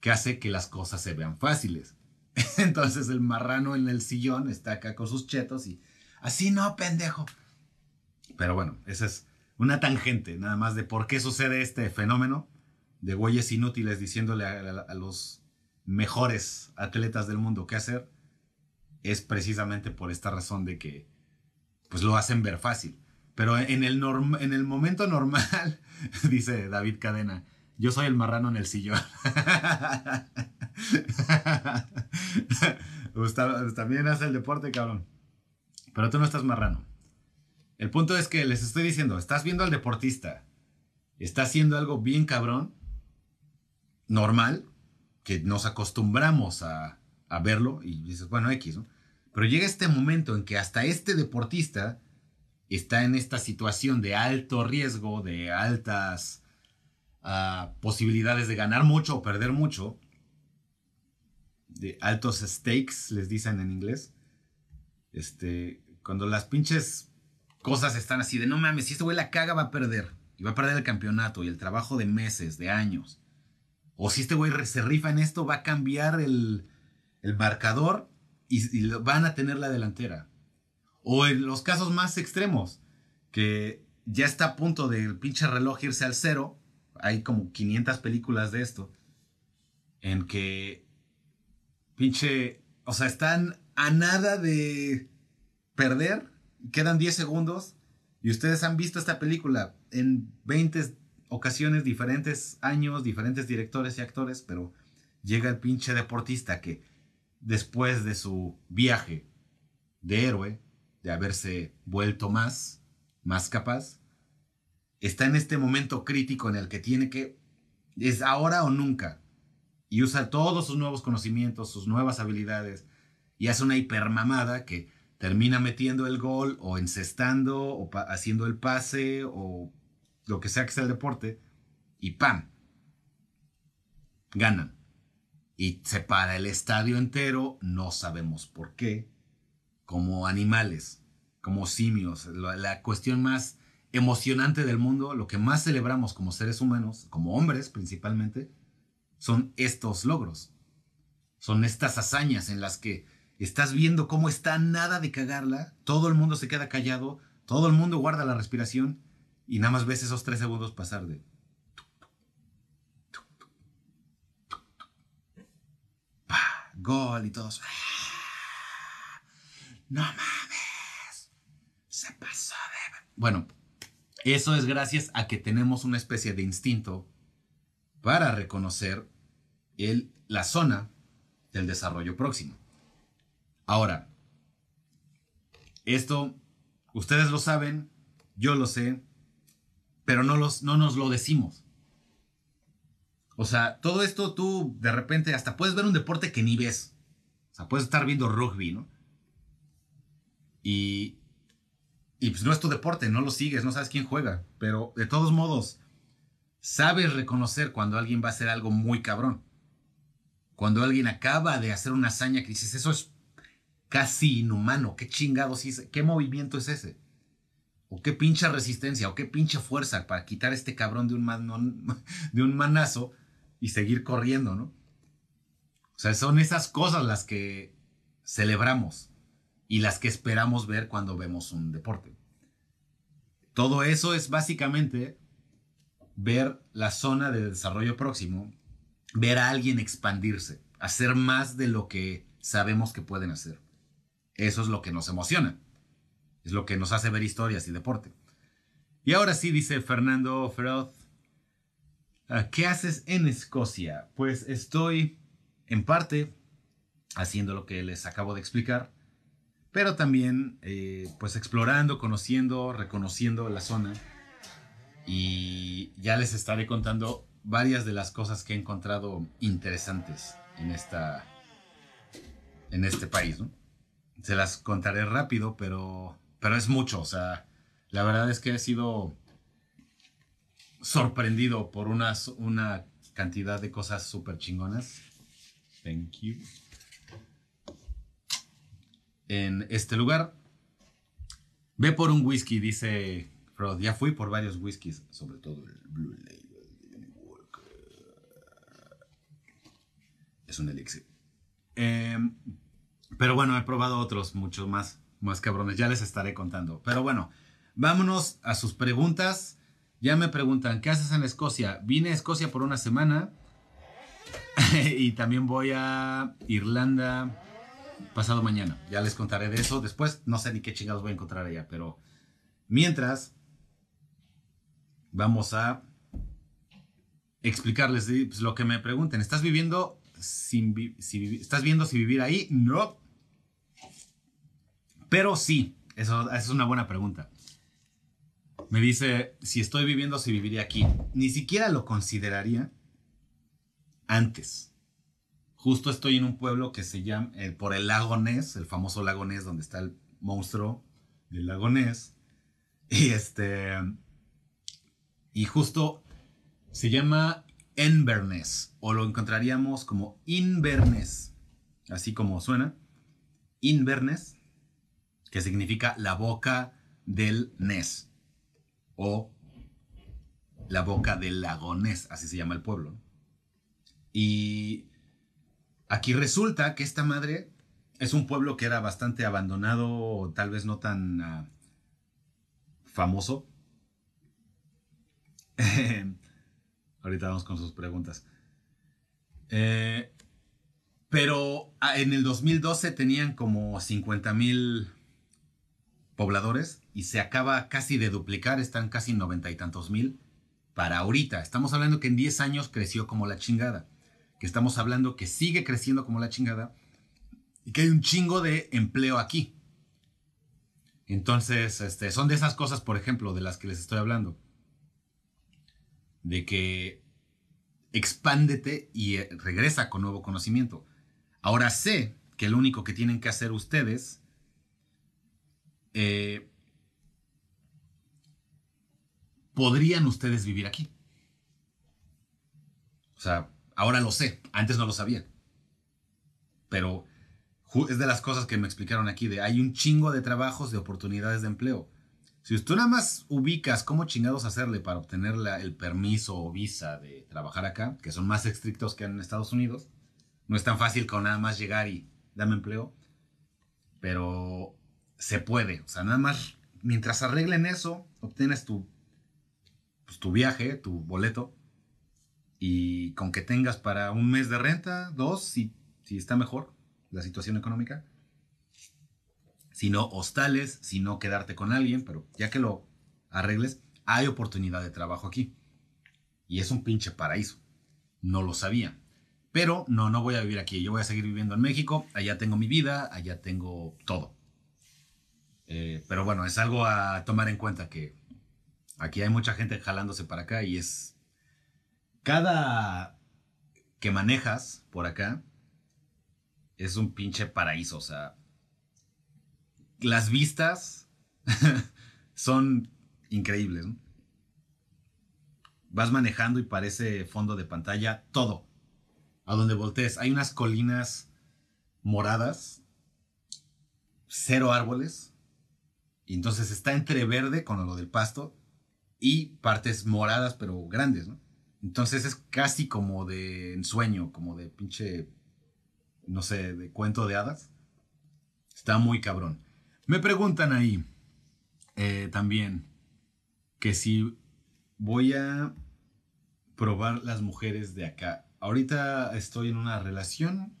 S3: que hace que las cosas se vean fáciles. [laughs] Entonces el marrano en el sillón está acá con sus chetos y así no, pendejo. Pero bueno, ese es una tangente nada más de por qué sucede este fenómeno de güeyes inútiles diciéndole a, los mejores atletas del mundo qué hacer, es precisamente por esta razón de que pues lo hacen ver fácil. Pero en el, en el momento normal, [laughs] dice David Cadena, yo soy el marrano en el sillón. [laughs] también hace el deporte, cabrón. Pero tú no estás marrano. El punto es que les estoy diciendo, estás viendo al deportista, está haciendo algo bien cabrón, normal, que nos acostumbramos a, verlo y dices, bueno, X, ¿no? Pero llega este momento en que hasta este deportista está en esta situación de alto riesgo, de altas ah, posibilidades de ganar mucho o perder mucho, de altos stakes, les dicen en inglés. Este, cuando las pinches cosas están así de no mames, si este güey la caga va a perder. Y va a perder el campeonato y el trabajo de meses, de años. O si este güey se rifa en esto, va a cambiar el, marcador y, van a tener la delantera. O en los casos más extremos, que ya está a punto del pinche reloj irse al cero. Hay como 500 películas de esto. En que pinche, o sea, están a nada de perder quedan 10 segundos y ustedes han visto esta película en 20 ocasiones, diferentes años, diferentes directores y actores, pero llega el pinche deportista que después de su viaje de héroe, de haberse vuelto más, más capaz, está en este momento crítico en el que tiene que, es ahora o nunca, y usa todos sus nuevos conocimientos, sus nuevas habilidades, y hace una hipermamada que termina metiendo el gol o encestando o haciendo el pase o lo que sea que sea el deporte y ¡pam! Ganan. Y se para el estadio entero, no sabemos por qué, como animales, como simios. La, cuestión más emocionante del mundo, lo que más celebramos como seres humanos, como hombres principalmente, son estos logros. Son estas hazañas en las que estás viendo cómo está nada de cagarla, todo el mundo se queda callado, todo el mundo guarda la respiración y nada más ves esos tres segundos pasar de... Gol y todos... No mames. Se pasó de... Bueno, eso es gracias a que tenemos una especie de instinto para reconocer el, la zona del desarrollo próximo. Ahora, esto ustedes lo saben, yo lo sé, pero no, los, no nos lo decimos. O sea, todo esto tú de repente hasta puedes ver un deporte que ni ves. O sea, puedes estar viendo rugby, ¿no? Y, y pues no es tu deporte, no lo sigues, no sabes quién juega. Pero de todos modos, sabes reconocer cuando alguien va a hacer algo muy cabrón. Cuando alguien acaba de hacer una hazaña que dices, eso es casi inhumano. ¿Qué chingados hice? ¿Qué movimiento es ese? o qué pinche resistencia, o qué pinche fuerza para quitar a este cabrón de un, [laughs] de un manazo y seguir corriendo, ¿no? O sea, son esas cosas las que celebramos y las que esperamos ver cuando vemos un deporte. Todo eso es básicamente ver la zona de desarrollo próximo, ver a alguien expandirse, hacer más de lo que sabemos que pueden hacer. Eso es lo que nos emociona. Es lo que nos hace ver historias y deporte. Y ahora sí, dice Fernando Feroz, ¿qué haces en Escocia? Pues estoy en parte haciendo lo que les acabo de explicar, pero también eh, pues explorando, conociendo, reconociendo la zona y ya les estaré contando varias de las cosas que he encontrado interesantes en esta en este país, Se las contaré rápido, pero pero es mucho, o sea, la verdad es que he sido sorprendido por una, cantidad de cosas súper chingonas. Thank you. En este lugar. Ve por un whisky, dice Frodo. Ya fui por varios whiskies, sobre todo el Blue Label Es un elixir. Em, pero bueno, he probado otros, muchos más, más cabrones. Ya les estaré contando. Pero bueno, vámonos a sus preguntas. Ya me preguntan, ¿qué haces en Escocia? Vine a Escocia por una semana [laughs] y también voy a Irlanda pasado mañana. Ya les contaré de eso. Después no sé ni qué chingados voy a encontrar allá, pero mientras vamos a explicarles pues, lo que me pregunten. ¿Estás viviendo sin estás viendo si vivir ahí? No. Pero sí, eso, es una buena pregunta. Me dice si estoy viviendo si viviría aquí. Ni siquiera lo consideraría antes. Justo estoy en un pueblo que se llama, eh, por el lago Ness, el famoso lago Ness, donde está el monstruo del lago Ness. Y este. Y justo se llama Inverness, o lo encontraríamos como Inverness, así como suena. Inverness, que significa la boca del Ness, o la boca del lago Ness, así se llama el pueblo. Y aquí resulta que esta madre es un pueblo que era bastante abandonado, o tal vez no tan ah, famoso. [laughs] Ahorita vamos con sus preguntas. Eh, pero ah, en el 2012 tenían como 50 mil pobladores y se acaba casi de duplicar, están casi noventa y tantos mil para ahorita. Estamos hablando que en 10 años creció como la chingada que estamos hablando que sigue creciendo como la chingada y que hay un chingo de empleo aquí. Entonces, este, son de esas cosas, por ejemplo, de las que les estoy hablando. De que expándete y eh, regresa con nuevo conocimiento. Ahora sé que lo único que tienen que hacer ustedes eh, podrían ustedes vivir aquí. O sea, Ahora lo sé, antes no lo sabía. Pero es de las cosas que me explicaron aquí, de hay un chingo de trabajos, de oportunidades de empleo. Si tú nada más ubicas cómo chingados hacerle para obtener el permiso o visa de trabajar acá, que son más estrictos que en Estados Unidos, no es tan fácil con nada más llegar y dame empleo, pero se puede. O sea, nada más, mientras arreglen eso, obtienes tu, pues, tu viaje, tu boleto, y con que tengas para un mes de renta, dos, si, si está mejor la situación económica. Si no, hostales, si no, quedarte con alguien, pero ya que lo arregles, hay oportunidad de trabajo aquí. Y es un pinche paraíso. No lo sabía. Pero no, no voy a vivir aquí. Yo voy a seguir viviendo en México. Allá tengo mi vida, allá tengo todo. Eh, pero bueno, es algo a tomar en cuenta que aquí hay mucha gente jalándose para acá y es cada que manejas por acá es un pinche paraíso. O sea, las vistas [laughs] son increíbles. Vas manejando y parece fondo de pantalla todo. A donde voltees. Hay unas colinas moradas, cero árboles, Y entonces está entre verde con lo del pasto y partes moradas pero grandes. Entonces es casi como de ensueño, como de pinche, no sé, de cuento de hadas. Está muy cabrón. Me preguntan ahí eh, también que si voy a probar las mujeres de acá. Ahorita estoy en una relación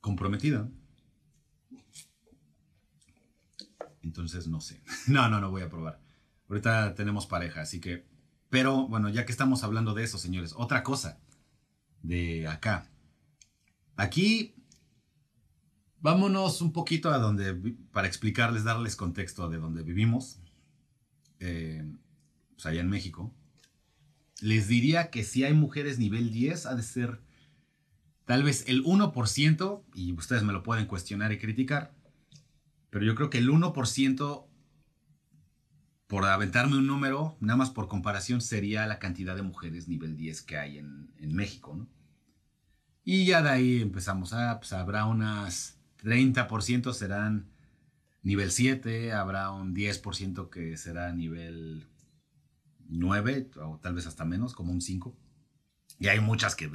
S3: comprometida. Entonces no sé. [laughs] No, no, no voy a probar. Ahorita tenemos pareja, así que... Pero bueno, ya que estamos hablando de eso, señores, otra cosa de acá. Aquí, vámonos un poquito a donde, para explicarles, darles contexto de donde vivimos, eh, pues allá en México. Les diría que si hay mujeres nivel 10, ha de ser tal vez el 1%, y ustedes me lo pueden cuestionar y criticar, pero yo creo que el 1%, por aventarme un número, nada más por comparación, sería la cantidad de mujeres nivel 10 que hay en, México, ¿no? Y ya de ahí empezamos, a, pues habrá unas 30% serán nivel 7, habrá un 10% que será nivel 9, o tal vez hasta menos, como un 5. Y hay muchas que...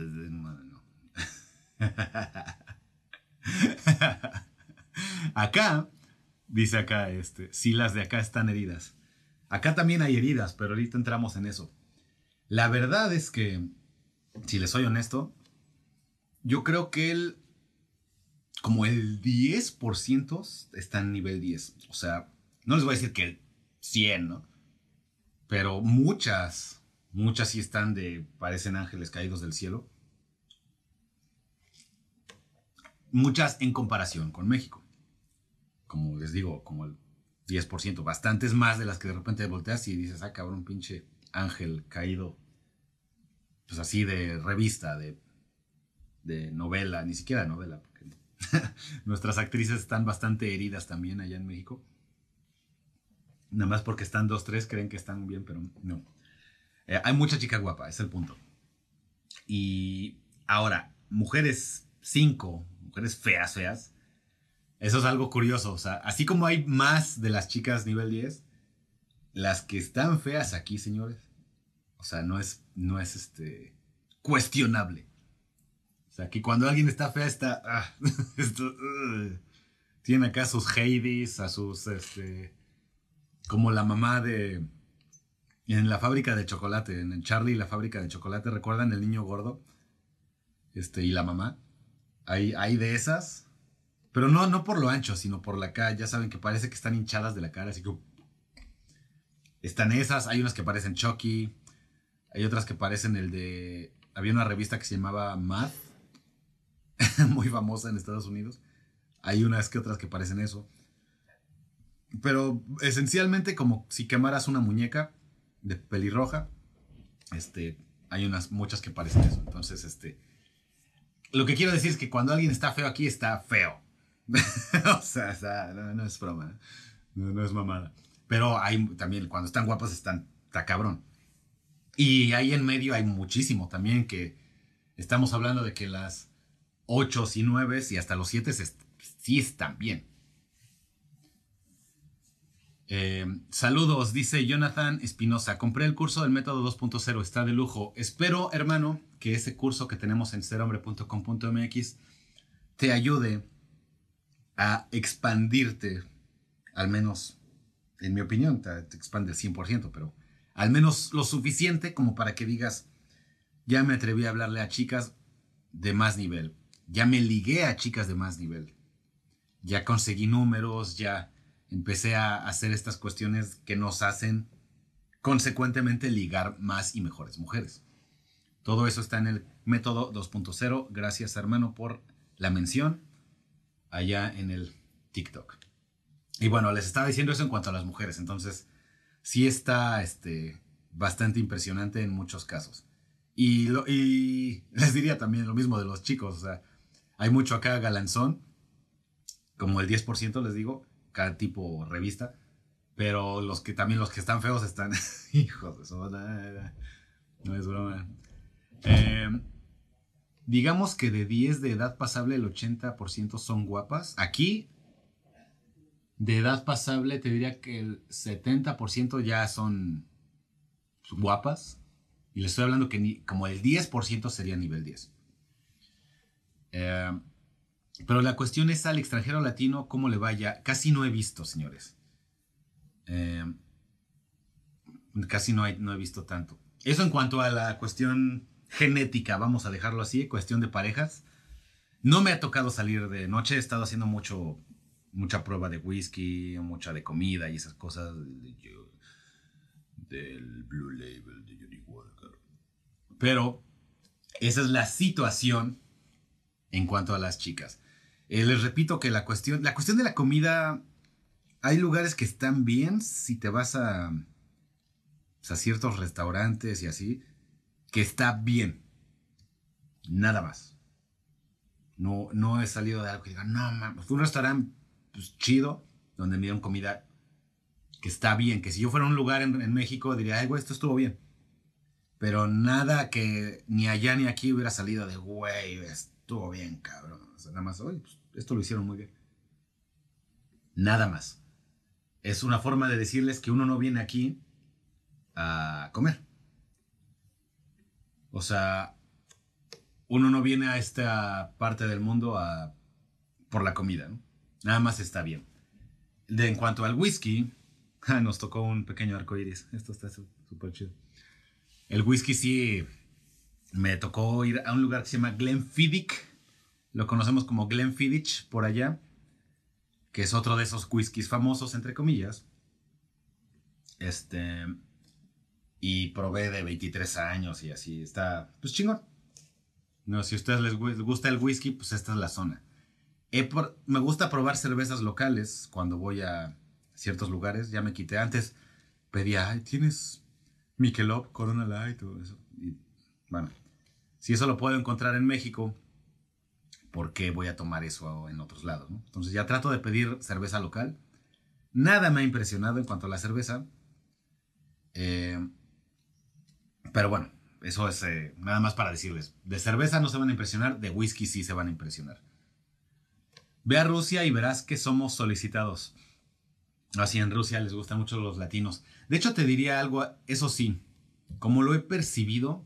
S3: [laughs] acá Dice acá, este, si las de acá están heridas. Acá también hay heridas, pero ahorita entramos en eso. La verdad es que, si les soy honesto, yo creo que el, como el 10% está en nivel 10. O sea, no les voy a decir que el 100, ¿no? Pero muchas, muchas sí están de, parecen ángeles caídos del cielo. Muchas en comparación con México como les digo, como el 10%, bastantes más de las que de repente volteas y dices, ah, cabrón, pinche ángel caído, pues así de revista, de, de novela, ni siquiera novela, porque [laughs] nuestras actrices están bastante heridas también allá en México. Nada más porque están dos, tres, creen que están bien, pero no. Eh, hay mucha chica guapa, es el punto. Y ahora, mujeres cinco, mujeres feas, feas, eso es algo curioso. O sea, así como hay más de las chicas nivel 10, las que están feas aquí, señores. O sea, no es, no es este, cuestionable. O sea, que cuando alguien está fea está... Ah, [laughs] esto, tiene acá a sus Hades, a sus... Este, como la mamá de... En la fábrica de chocolate, en Charlie la fábrica de chocolate, ¿recuerdan el niño gordo? Este, y la mamá. Hay, hay de esas pero no, no por lo ancho, sino por la cara. Ya saben que parece que están hinchadas de la cara, así que... Están esas, hay unas que parecen Chucky, hay otras que parecen el de... Había una revista que se llamaba Math, [laughs] muy famosa en Estados Unidos. Hay unas que otras que parecen eso. Pero esencialmente como si quemaras una muñeca de pelirroja, este, hay unas muchas que parecen eso. Entonces, este, lo que quiero decir es que cuando alguien está feo aquí, está feo. [laughs] o sea, no, es broma, no, es mamada. Pero hay también, cuando están guapas, están, está cabrón. Y ahí en medio hay muchísimo también que estamos hablando de que las 8 y 9 y hasta los 7 sí están bien. Eh, saludos, dice Jonathan Espinosa. Compré el curso del método 2.0, está de lujo. Espero, hermano, que ese curso que tenemos en serhombre.com.mx te ayude a expandirte, al menos, en mi opinión, te, expande el 100%, pero al menos lo suficiente como para que digas, ya me atreví a hablarle a chicas de más nivel, ya me ligué a chicas de más nivel, ya conseguí números, ya empecé a hacer estas cuestiones que nos hacen consecuentemente ligar más y mejores mujeres. Todo eso está en el método 2.0. Gracias hermano por la mención allá en el TikTok. Y bueno, les estaba diciendo eso en cuanto a las mujeres, entonces sí está este, bastante impresionante en muchos casos. Y, [laughs] les diría también lo mismo de los chicos, o sea, hay mucho acá galanzón, como el 10% les digo, cada tipo revista, pero los que también los que están feos están, [laughs] hijos de eso, no es broma. Eh, digamos que de 10 de edad pasable el 80% son guapas. Aquí de edad pasable, te diría que el 70% ya son guapas. Y le estoy hablando que como el 10% sería nivel 10. Eh, pero la cuestión es al extranjero latino, ¿cómo le vaya? Casi no he visto, señores. Eh, casi no, no he visto tanto. Eso en cuanto a la cuestión genética, vamos a dejarlo así, cuestión de parejas. No me ha tocado salir de noche, he estado haciendo mucho, mucha prueba de whisky, mucha de comida y esas cosas del Blue Label de Johnny Walker. Pero esa es la situación en cuanto a las chicas. Eh, les repito que la cuestión, la cuestión de la comida, hay lugares que están bien si te vas a, pues, a ciertos restaurantes y así, que está bien. Nada más. No, no he salido de algo que diga, no, mames. Fue un restaurante pues, chido, donde me dieron comida que está bien. Que si yo fuera a un lugar en, México, diría, ay, güey, esto estuvo bien. Pero nada que ni allá ni aquí hubiera salido de, güey, estuvo bien, cabrón. Nada más, pues, esto lo hicieron muy bien. Nada más. Es una forma de decirles que uno no viene aquí a comer. O sea, uno no viene a esta parte del mundo por la comida. Nada más está bien. De, en cuanto al whisky, [laughs] nos tocó un pequeño arco iris. Esto está súper chido. El whisky sí me tocó ir a un lugar que se llama Glenfiddich. Lo conocemos como Glenfiddich por allá, que es otro de esos whiskies famosos, entre comillas. Este. Y probé de 23 años y así. Está, pues chingón. No, si a ustedes les gusta el whisky, pues esta es la zona. me gusta probar cervezas locales cuando voy a ciertos lugares. Ya me quité antes. Pedía, ¿tienes Michelob, Corona Light? O eso. Y, bueno, si eso lo puedo encontrar en México, ¿por qué voy a tomar eso en otros lados? Entonces ya trato de pedir cerveza local. Nada me ha impresionado en cuanto a la cerveza. Eh, pero bueno, eso es eh, nada más para decirles. De cerveza no se van a impresionar, de whisky sí se van a impresionar. Ve a Rusia y verás que somos solicitados. Así en Rusia les gustan mucho los latinos. De hecho, te diría algo, eso sí, como lo he percibido,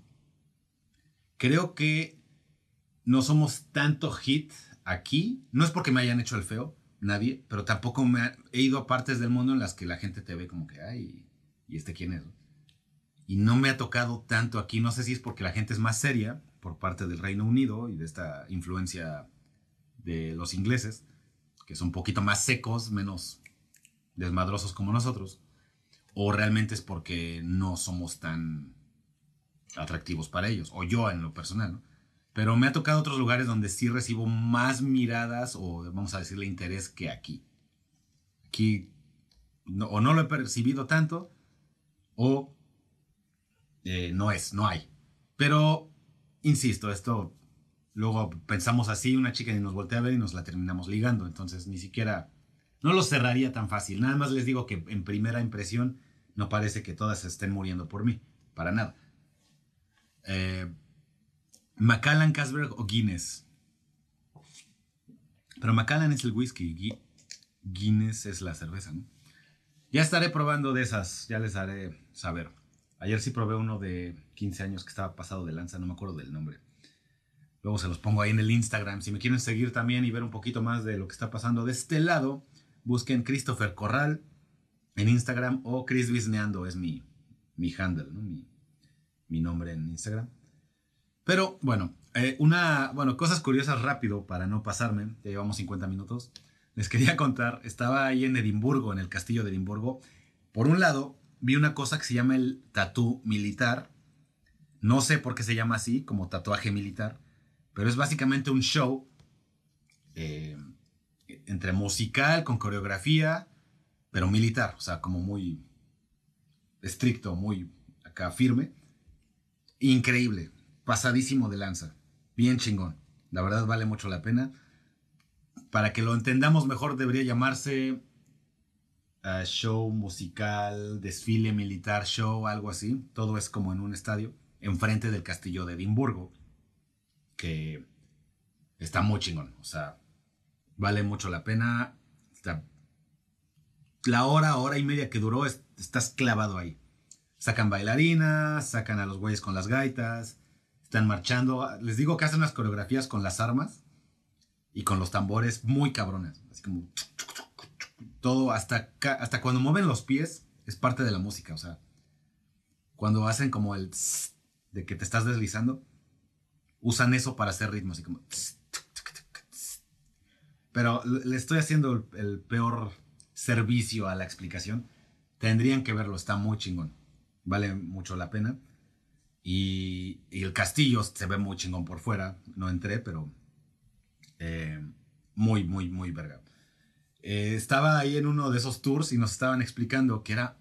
S3: creo que no somos tanto hit aquí. No es porque me hayan hecho el feo, nadie, pero tampoco me he ido a partes del mundo en las que la gente te ve como que, ay, ¿y este quién es? Y no me ha tocado tanto aquí. No sé si es porque la gente es más seria por parte del Reino Unido y de esta influencia de los ingleses, que son un poquito más secos, menos desmadrosos como nosotros, o realmente es porque no somos tan atractivos para ellos, o yo en lo personal, ¿no? Pero me ha tocado otros lugares donde sí recibo más miradas o vamos a decirle interés que aquí. Aquí o no lo he percibido tanto o eh, no es, no hay. Pero, insisto, esto luego pensamos así, una chica y nos voltea a ver y nos la terminamos ligando. Entonces ni siquiera, no lo cerraría tan fácil. Nada más les digo que en primera impresión no parece que todas estén muriendo por mí. Para nada. Eh, Macallan, Casberg o Guinness. Pero Macallan es el whisky, Guinness es la cerveza, ¿no? Ya estaré probando de esas, ya les haré saber. Ayer sí probé uno de 15 años que estaba pasado de lanza, no me acuerdo del nombre. Luego se los pongo ahí en el Instagram. Si me quieren seguir también y ver un poquito más de lo que está pasando de este lado, busquen Christopher Corral en Instagram o Chris Bisneando es mi, mi handle, ¿no? mi, mi nombre en Instagram. Pero bueno, eh, una, bueno, cosas curiosas rápido para no pasarme, ya llevamos 50 minutos. Les quería contar, estaba ahí en Edimburgo, en el castillo de Edimburgo. Por un lado, vi una cosa que se llama el tatú militar. No sé por qué se llama así, como tatuaje militar, pero es básicamente un show eh, entre musical, con coreografía, pero militar, o sea, como muy estricto, muy acá firme. Increíble pasadísimo de lanza. Bien chingón. La verdad vale mucho la pena. Para que lo entendamos mejor debería llamarse uh, show musical, desfile militar, show, algo así. Todo es como en un estadio, enfrente del castillo de Edimburgo. Que está muy chingón. O sea, vale mucho la pena. La hora, hora y media que duró, estás clavado ahí. Sacan bailarinas, sacan a los güeyes con las gaitas, están marchando. Les digo que hacen unas coreografías con las armas y con los tambores muy cabrones. Así como todo, hasta, hasta cuando mueven los pies, es parte de la música. O sea, cuando hacen como el de que te estás deslizando, usan eso para hacer ritmo, así como. Pero le estoy haciendo el, peor servicio a la explicación. Tendrían que verlo, está muy chingón. Vale mucho la pena. Y, el castillo se ve muy chingón por fuera. No entré, pero eh, muy, muy, muy verga. Eh, estaba ahí en uno de esos tours y nos estaban explicando que era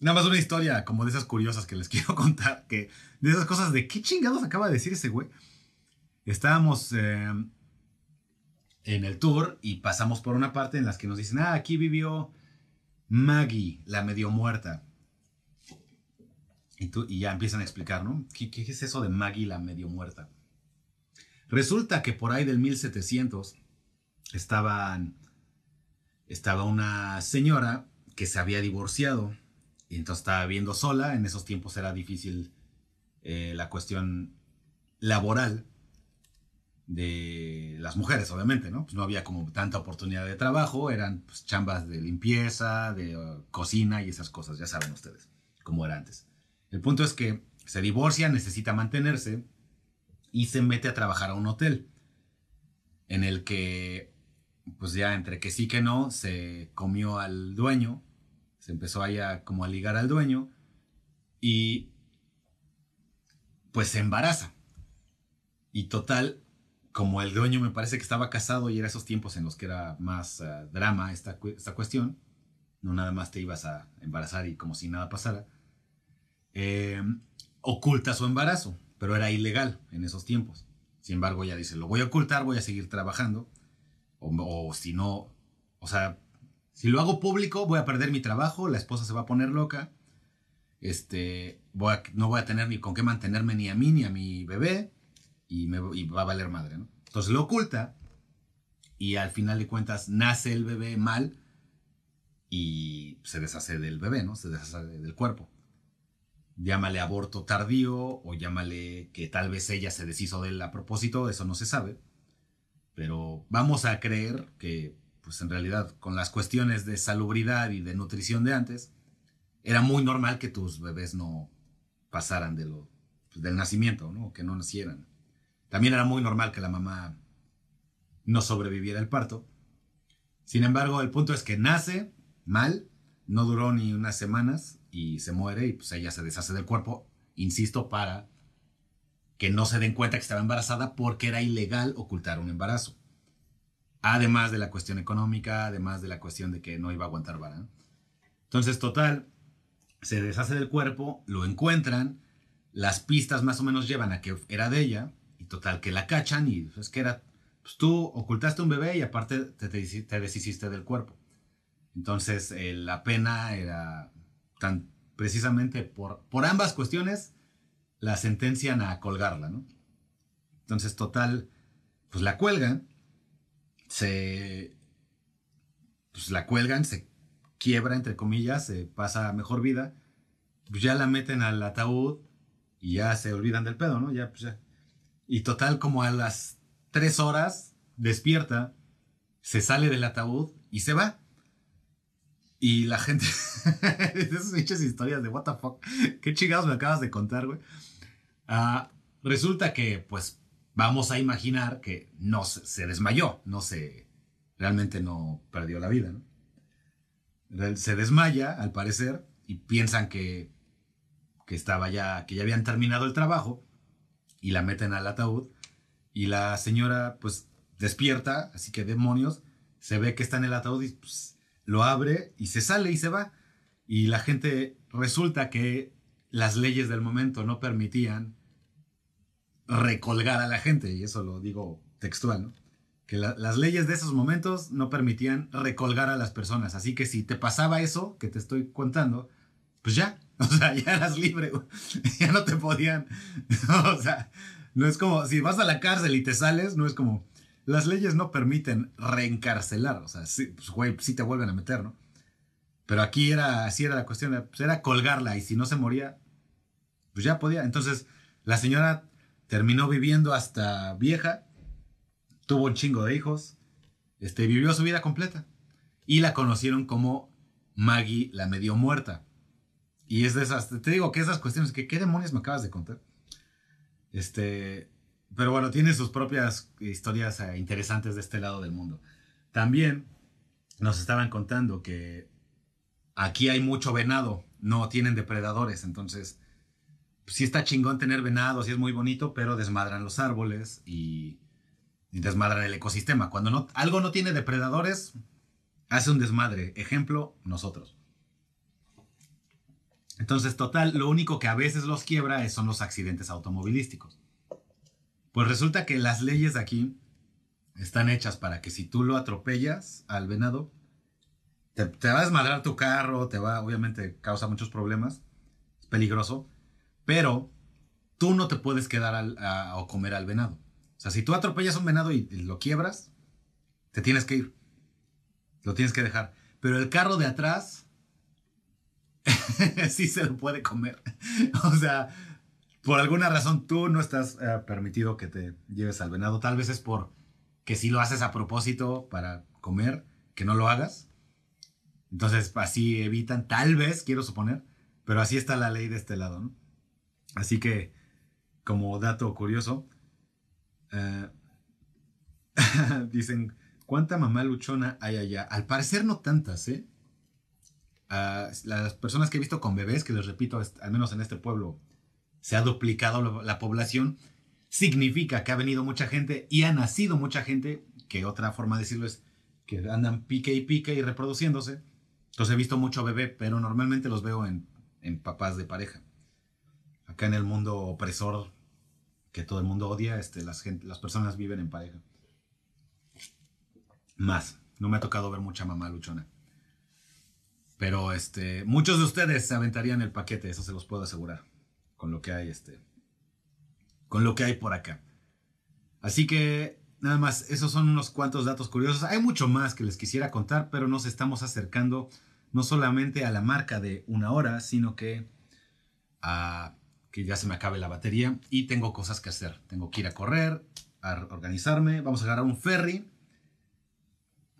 S3: nada más una historia como de esas curiosas que les [laughs] quiero contar. Que de esas cosas de qué chingados acaba de decir ese güey. Estábamos eh, en el tour y pasamos por una parte en las que nos dicen, ah, aquí vivió Maggie, la medio muerta. Y, tú, y ya empiezan a explicar, ¿no? ¿Qué, ¿Qué, es eso de Maggie, la medio muerta? Resulta que por ahí del 1700 estaban, estaba una señora que se había divorciado y entonces estaba viviendo sola. En esos tiempos era difícil eh, la cuestión laboral de las mujeres, obviamente, ¿no? Pues no había como tanta oportunidad de trabajo, eran pues, chambas de limpieza, de uh, cocina y esas cosas, ya saben ustedes cómo era antes. El punto es que se divorcia, necesita mantenerse y se mete a trabajar a un hotel en el que, pues ya entre que sí que no, se comió al dueño, se empezó ahí a como a ligar al dueño y pues se embaraza. Y total, como el dueño me parece que estaba casado y era esos tiempos en los que era más eh, drama esta, esta, cuestión, no nada más te ibas a embarazar y como si nada pasara, eh, oculta su embarazo, pero era ilegal en esos tiempos. Sin embargo, ella dice, lo voy a ocultar, voy a seguir trabajando, o, si no, o sea, si lo hago público, voy a perder mi trabajo, la esposa se va a poner loca, este, no voy a tener ni con qué mantenerme ni a mí ni a mi bebé, y, me, va a valer madre, ¿no? Entonces lo oculta y al final de cuentas nace el bebé mal y se deshace del bebé, ¿no? Se deshace del cuerpo. Llámale aborto tardío o llámale que tal vez ella se deshizo de él a propósito, eso no se sabe. Pero vamos a creer que, pues en realidad, con las cuestiones de salubridad y de nutrición de antes, era muy normal que tus bebés no pasaran de lo, pues, del nacimiento, ¿no? Que no nacieran. También era muy normal que la mamá no sobreviviera el parto. Sin embargo, el punto es que nace mal, no duró ni unas semanas y se muere y pues ella se deshace del cuerpo, insisto, para que no se den cuenta que estaba embarazada porque era ilegal ocultar un embarazo. Además de la cuestión económica, además de la cuestión de que no iba a aguantar vara. Entonces, total, se deshace del cuerpo, lo encuentran, las pistas más o menos llevan a que era de ella, total, que la cachan y es que era, pues tú ocultaste un bebé y aparte te, te, deshiciste del cuerpo. Entonces eh, la pena era tan precisamente por, por ambas cuestiones la sentencian a colgarla, ¿no? Entonces total, pues la cuelgan, se, pues la cuelgan, se quiebra entre comillas, se pasa mejor vida, pues ya la meten al ataúd y ya se olvidan del pedo, ¿no? Ya, pues ya y total, como a las tres horas, despierta, se sale del ataúd y se va. Y la gente, [laughs] esas hechas historias de what the fuck, qué chingados me acabas de contar, güey. Ah, resulta que, pues, vamos a imaginar que no se, desmayó, no se, realmente no perdió la vida. Se desmaya, al parecer, y piensan que, que estaba ya, que ya habían terminado el trabajo y la meten al ataúd y la señora pues despierta, así que demonios, se ve que está en el ataúd y pues, lo abre y se sale y se va. Y la gente resulta que las leyes del momento no permitían recolgar a la gente, y eso lo digo textual, ¿no? Que las leyes de esos momentos no permitían recolgar a las personas. Así que si te pasaba eso que te estoy contando, pues ya, [laughs] o sea, ya eras libre, [laughs] ya no te podían, [laughs] o sea, no es como, si vas a la cárcel y te sales, no es como, las leyes no permiten reencarcelar, o sea, sí, pues, güey, sí te vuelven a meter, ¿no? Pero aquí era, así era la cuestión, pues era colgarla y si no se moría, pues ya podía. Entonces la señora terminó viviendo hasta vieja, tuvo un chingo de hijos, este, vivió su vida completa y la conocieron como Maggie la medio muerta. Y es de esas, te digo que esas cuestiones, que qué demonios me acabas de contar. Este, pero bueno, tiene sus propias historias eh, interesantes de este lado del mundo. También nos estaban contando que aquí hay mucho venado, no tienen depredadores, entonces sí está chingón tener venado, sí es muy bonito, pero desmadran los árboles y, desmadran el ecosistema. Cuando no, algo no tiene depredadores, hace un desmadre. Ejemplo, nosotros. Entonces, total, lo único que a veces los quiebra son los accidentes automovilísticos. Pues resulta que las leyes aquí están hechas para que si tú lo atropellas al venado, te, va a desmadrar tu carro, te va, obviamente, causa muchos problemas, es peligroso, pero tú no te puedes quedar o comer al venado. O sea, si tú atropellas un venado y, lo quiebras, te tienes que ir. Lo tienes que dejar. Pero el carro de atrás [laughs] sí se lo puede comer. [laughs] o sea, por alguna razón tú no estás eh, permitido que te lleves al venado. Tal vez es por que si lo haces a propósito para comer, que no lo hagas. Entonces así evitan, tal vez, quiero suponer, pero así está la ley de este lado. ¿no? Así que, como dato curioso, eh, [laughs] dicen, ¿cuánta mamá luchona hay allá? Al parecer no tantas, ¿eh? Las personas que he visto con bebés, que les repito, al menos en este pueblo, se ha duplicado la población, significa que ha venido mucha gente y ha nacido mucha gente, que otra forma de decirlo es que andan pique y pique y reproduciéndose. Entonces he visto mucho bebé, pero normalmente los veo en, papás de pareja. Acá en el mundo opresor que todo el mundo odia, este, las, las personas viven en pareja. Más. No me ha tocado ver mucha mamá luchona. Pero este, muchos de ustedes se aventarían el paquete, eso se los puedo asegurar con lo que hay este con lo que hay por acá. Así que nada más, esos son unos cuantos datos curiosos. Hay mucho más que les quisiera contar, pero nos estamos acercando no solamente a la marca de una hora, sino que a que ya se me acabe la batería y tengo cosas que hacer. Tengo que ir a correr, a organizarme. Vamos a agarrar un ferry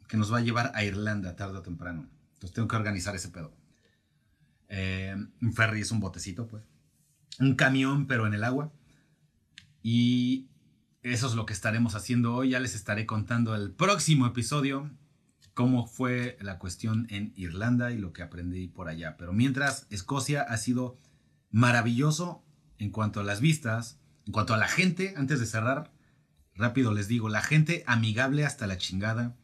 S3: que nos va a llevar a Irlanda tarde o temprano. Entonces tengo que organizar ese pedo. Eh, un ferry es un botecito, pues un camión, pero en el agua. Y eso es lo que estaremos haciendo hoy. Ya les estaré contando el próximo episodio cómo fue la cuestión en Irlanda y lo que aprendí por allá. Pero mientras, Escocia ha sido maravilloso en cuanto a las vistas, en cuanto a la gente, antes de cerrar, rápido les digo, la gente amigable hasta la chingada,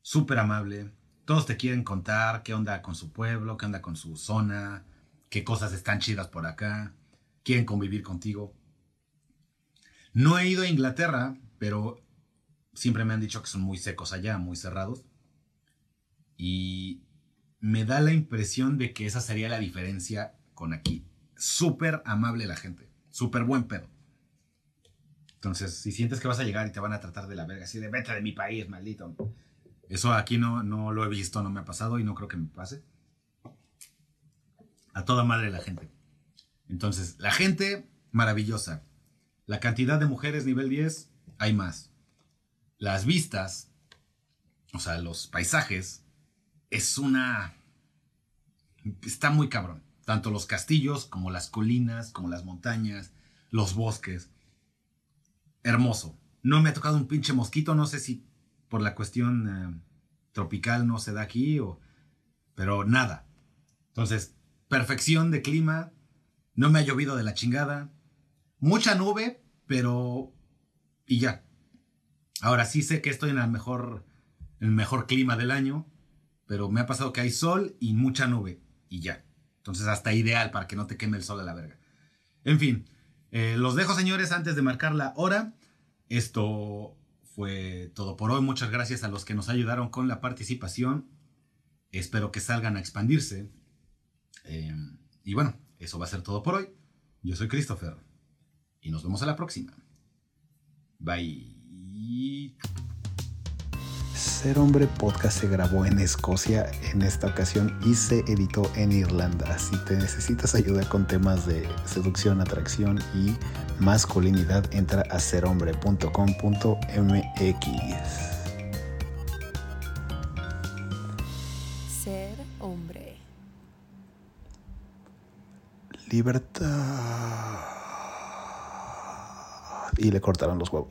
S3: súper amable, todos te quieren contar qué onda con su pueblo, qué onda con su zona, qué cosas están chidas por acá quieren convivir contigo. No he ido a Inglaterra, pero siempre me han dicho que son muy secos allá, muy cerrados. Y me da la impresión de que esa sería la diferencia con aquí. Súper amable la gente, súper buen pedo. Entonces, si sientes que vas a llegar y te van a tratar de la verga, así de vete de mi país, maldito. Eso aquí no, no lo he visto, no me ha pasado y no creo que me pase. A toda madre la gente. Entonces, la gente, maravillosa. La cantidad de mujeres nivel 10, hay más. Las vistas, o sea, los paisajes, es una... Está muy cabrón. Tanto los castillos como las colinas, como las montañas, los bosques. Hermoso. No me ha tocado un pinche mosquito, no sé si por la cuestión eh, tropical no se da aquí o... Pero nada. Entonces, perfección de clima, no me ha llovido de la chingada. Mucha nube, pero... Y ya. Ahora sí sé que estoy en el mejor, el mejor clima del año, pero me ha pasado que hay sol y mucha nube. Y ya. Entonces hasta ideal para que no te queme el sol a la verga. En fin, eh, los dejo señores antes de marcar la hora. Esto fue todo por hoy. Muchas gracias a los que nos ayudaron con la participación. Espero que salgan a expandirse. Eh, y bueno, eso va a ser todo por hoy. Yo soy Christopher y nos vemos a la próxima. Bye.
S1: Ser Hombre Podcast se grabó en Escocia en esta ocasión y se editó en Irlanda. Si te necesitas ayuda con temas de seducción, atracción y masculinidad, entra a serhombre.com.mx.
S2: Ser hombre.
S1: Libertad. Y le cortaron los huevos.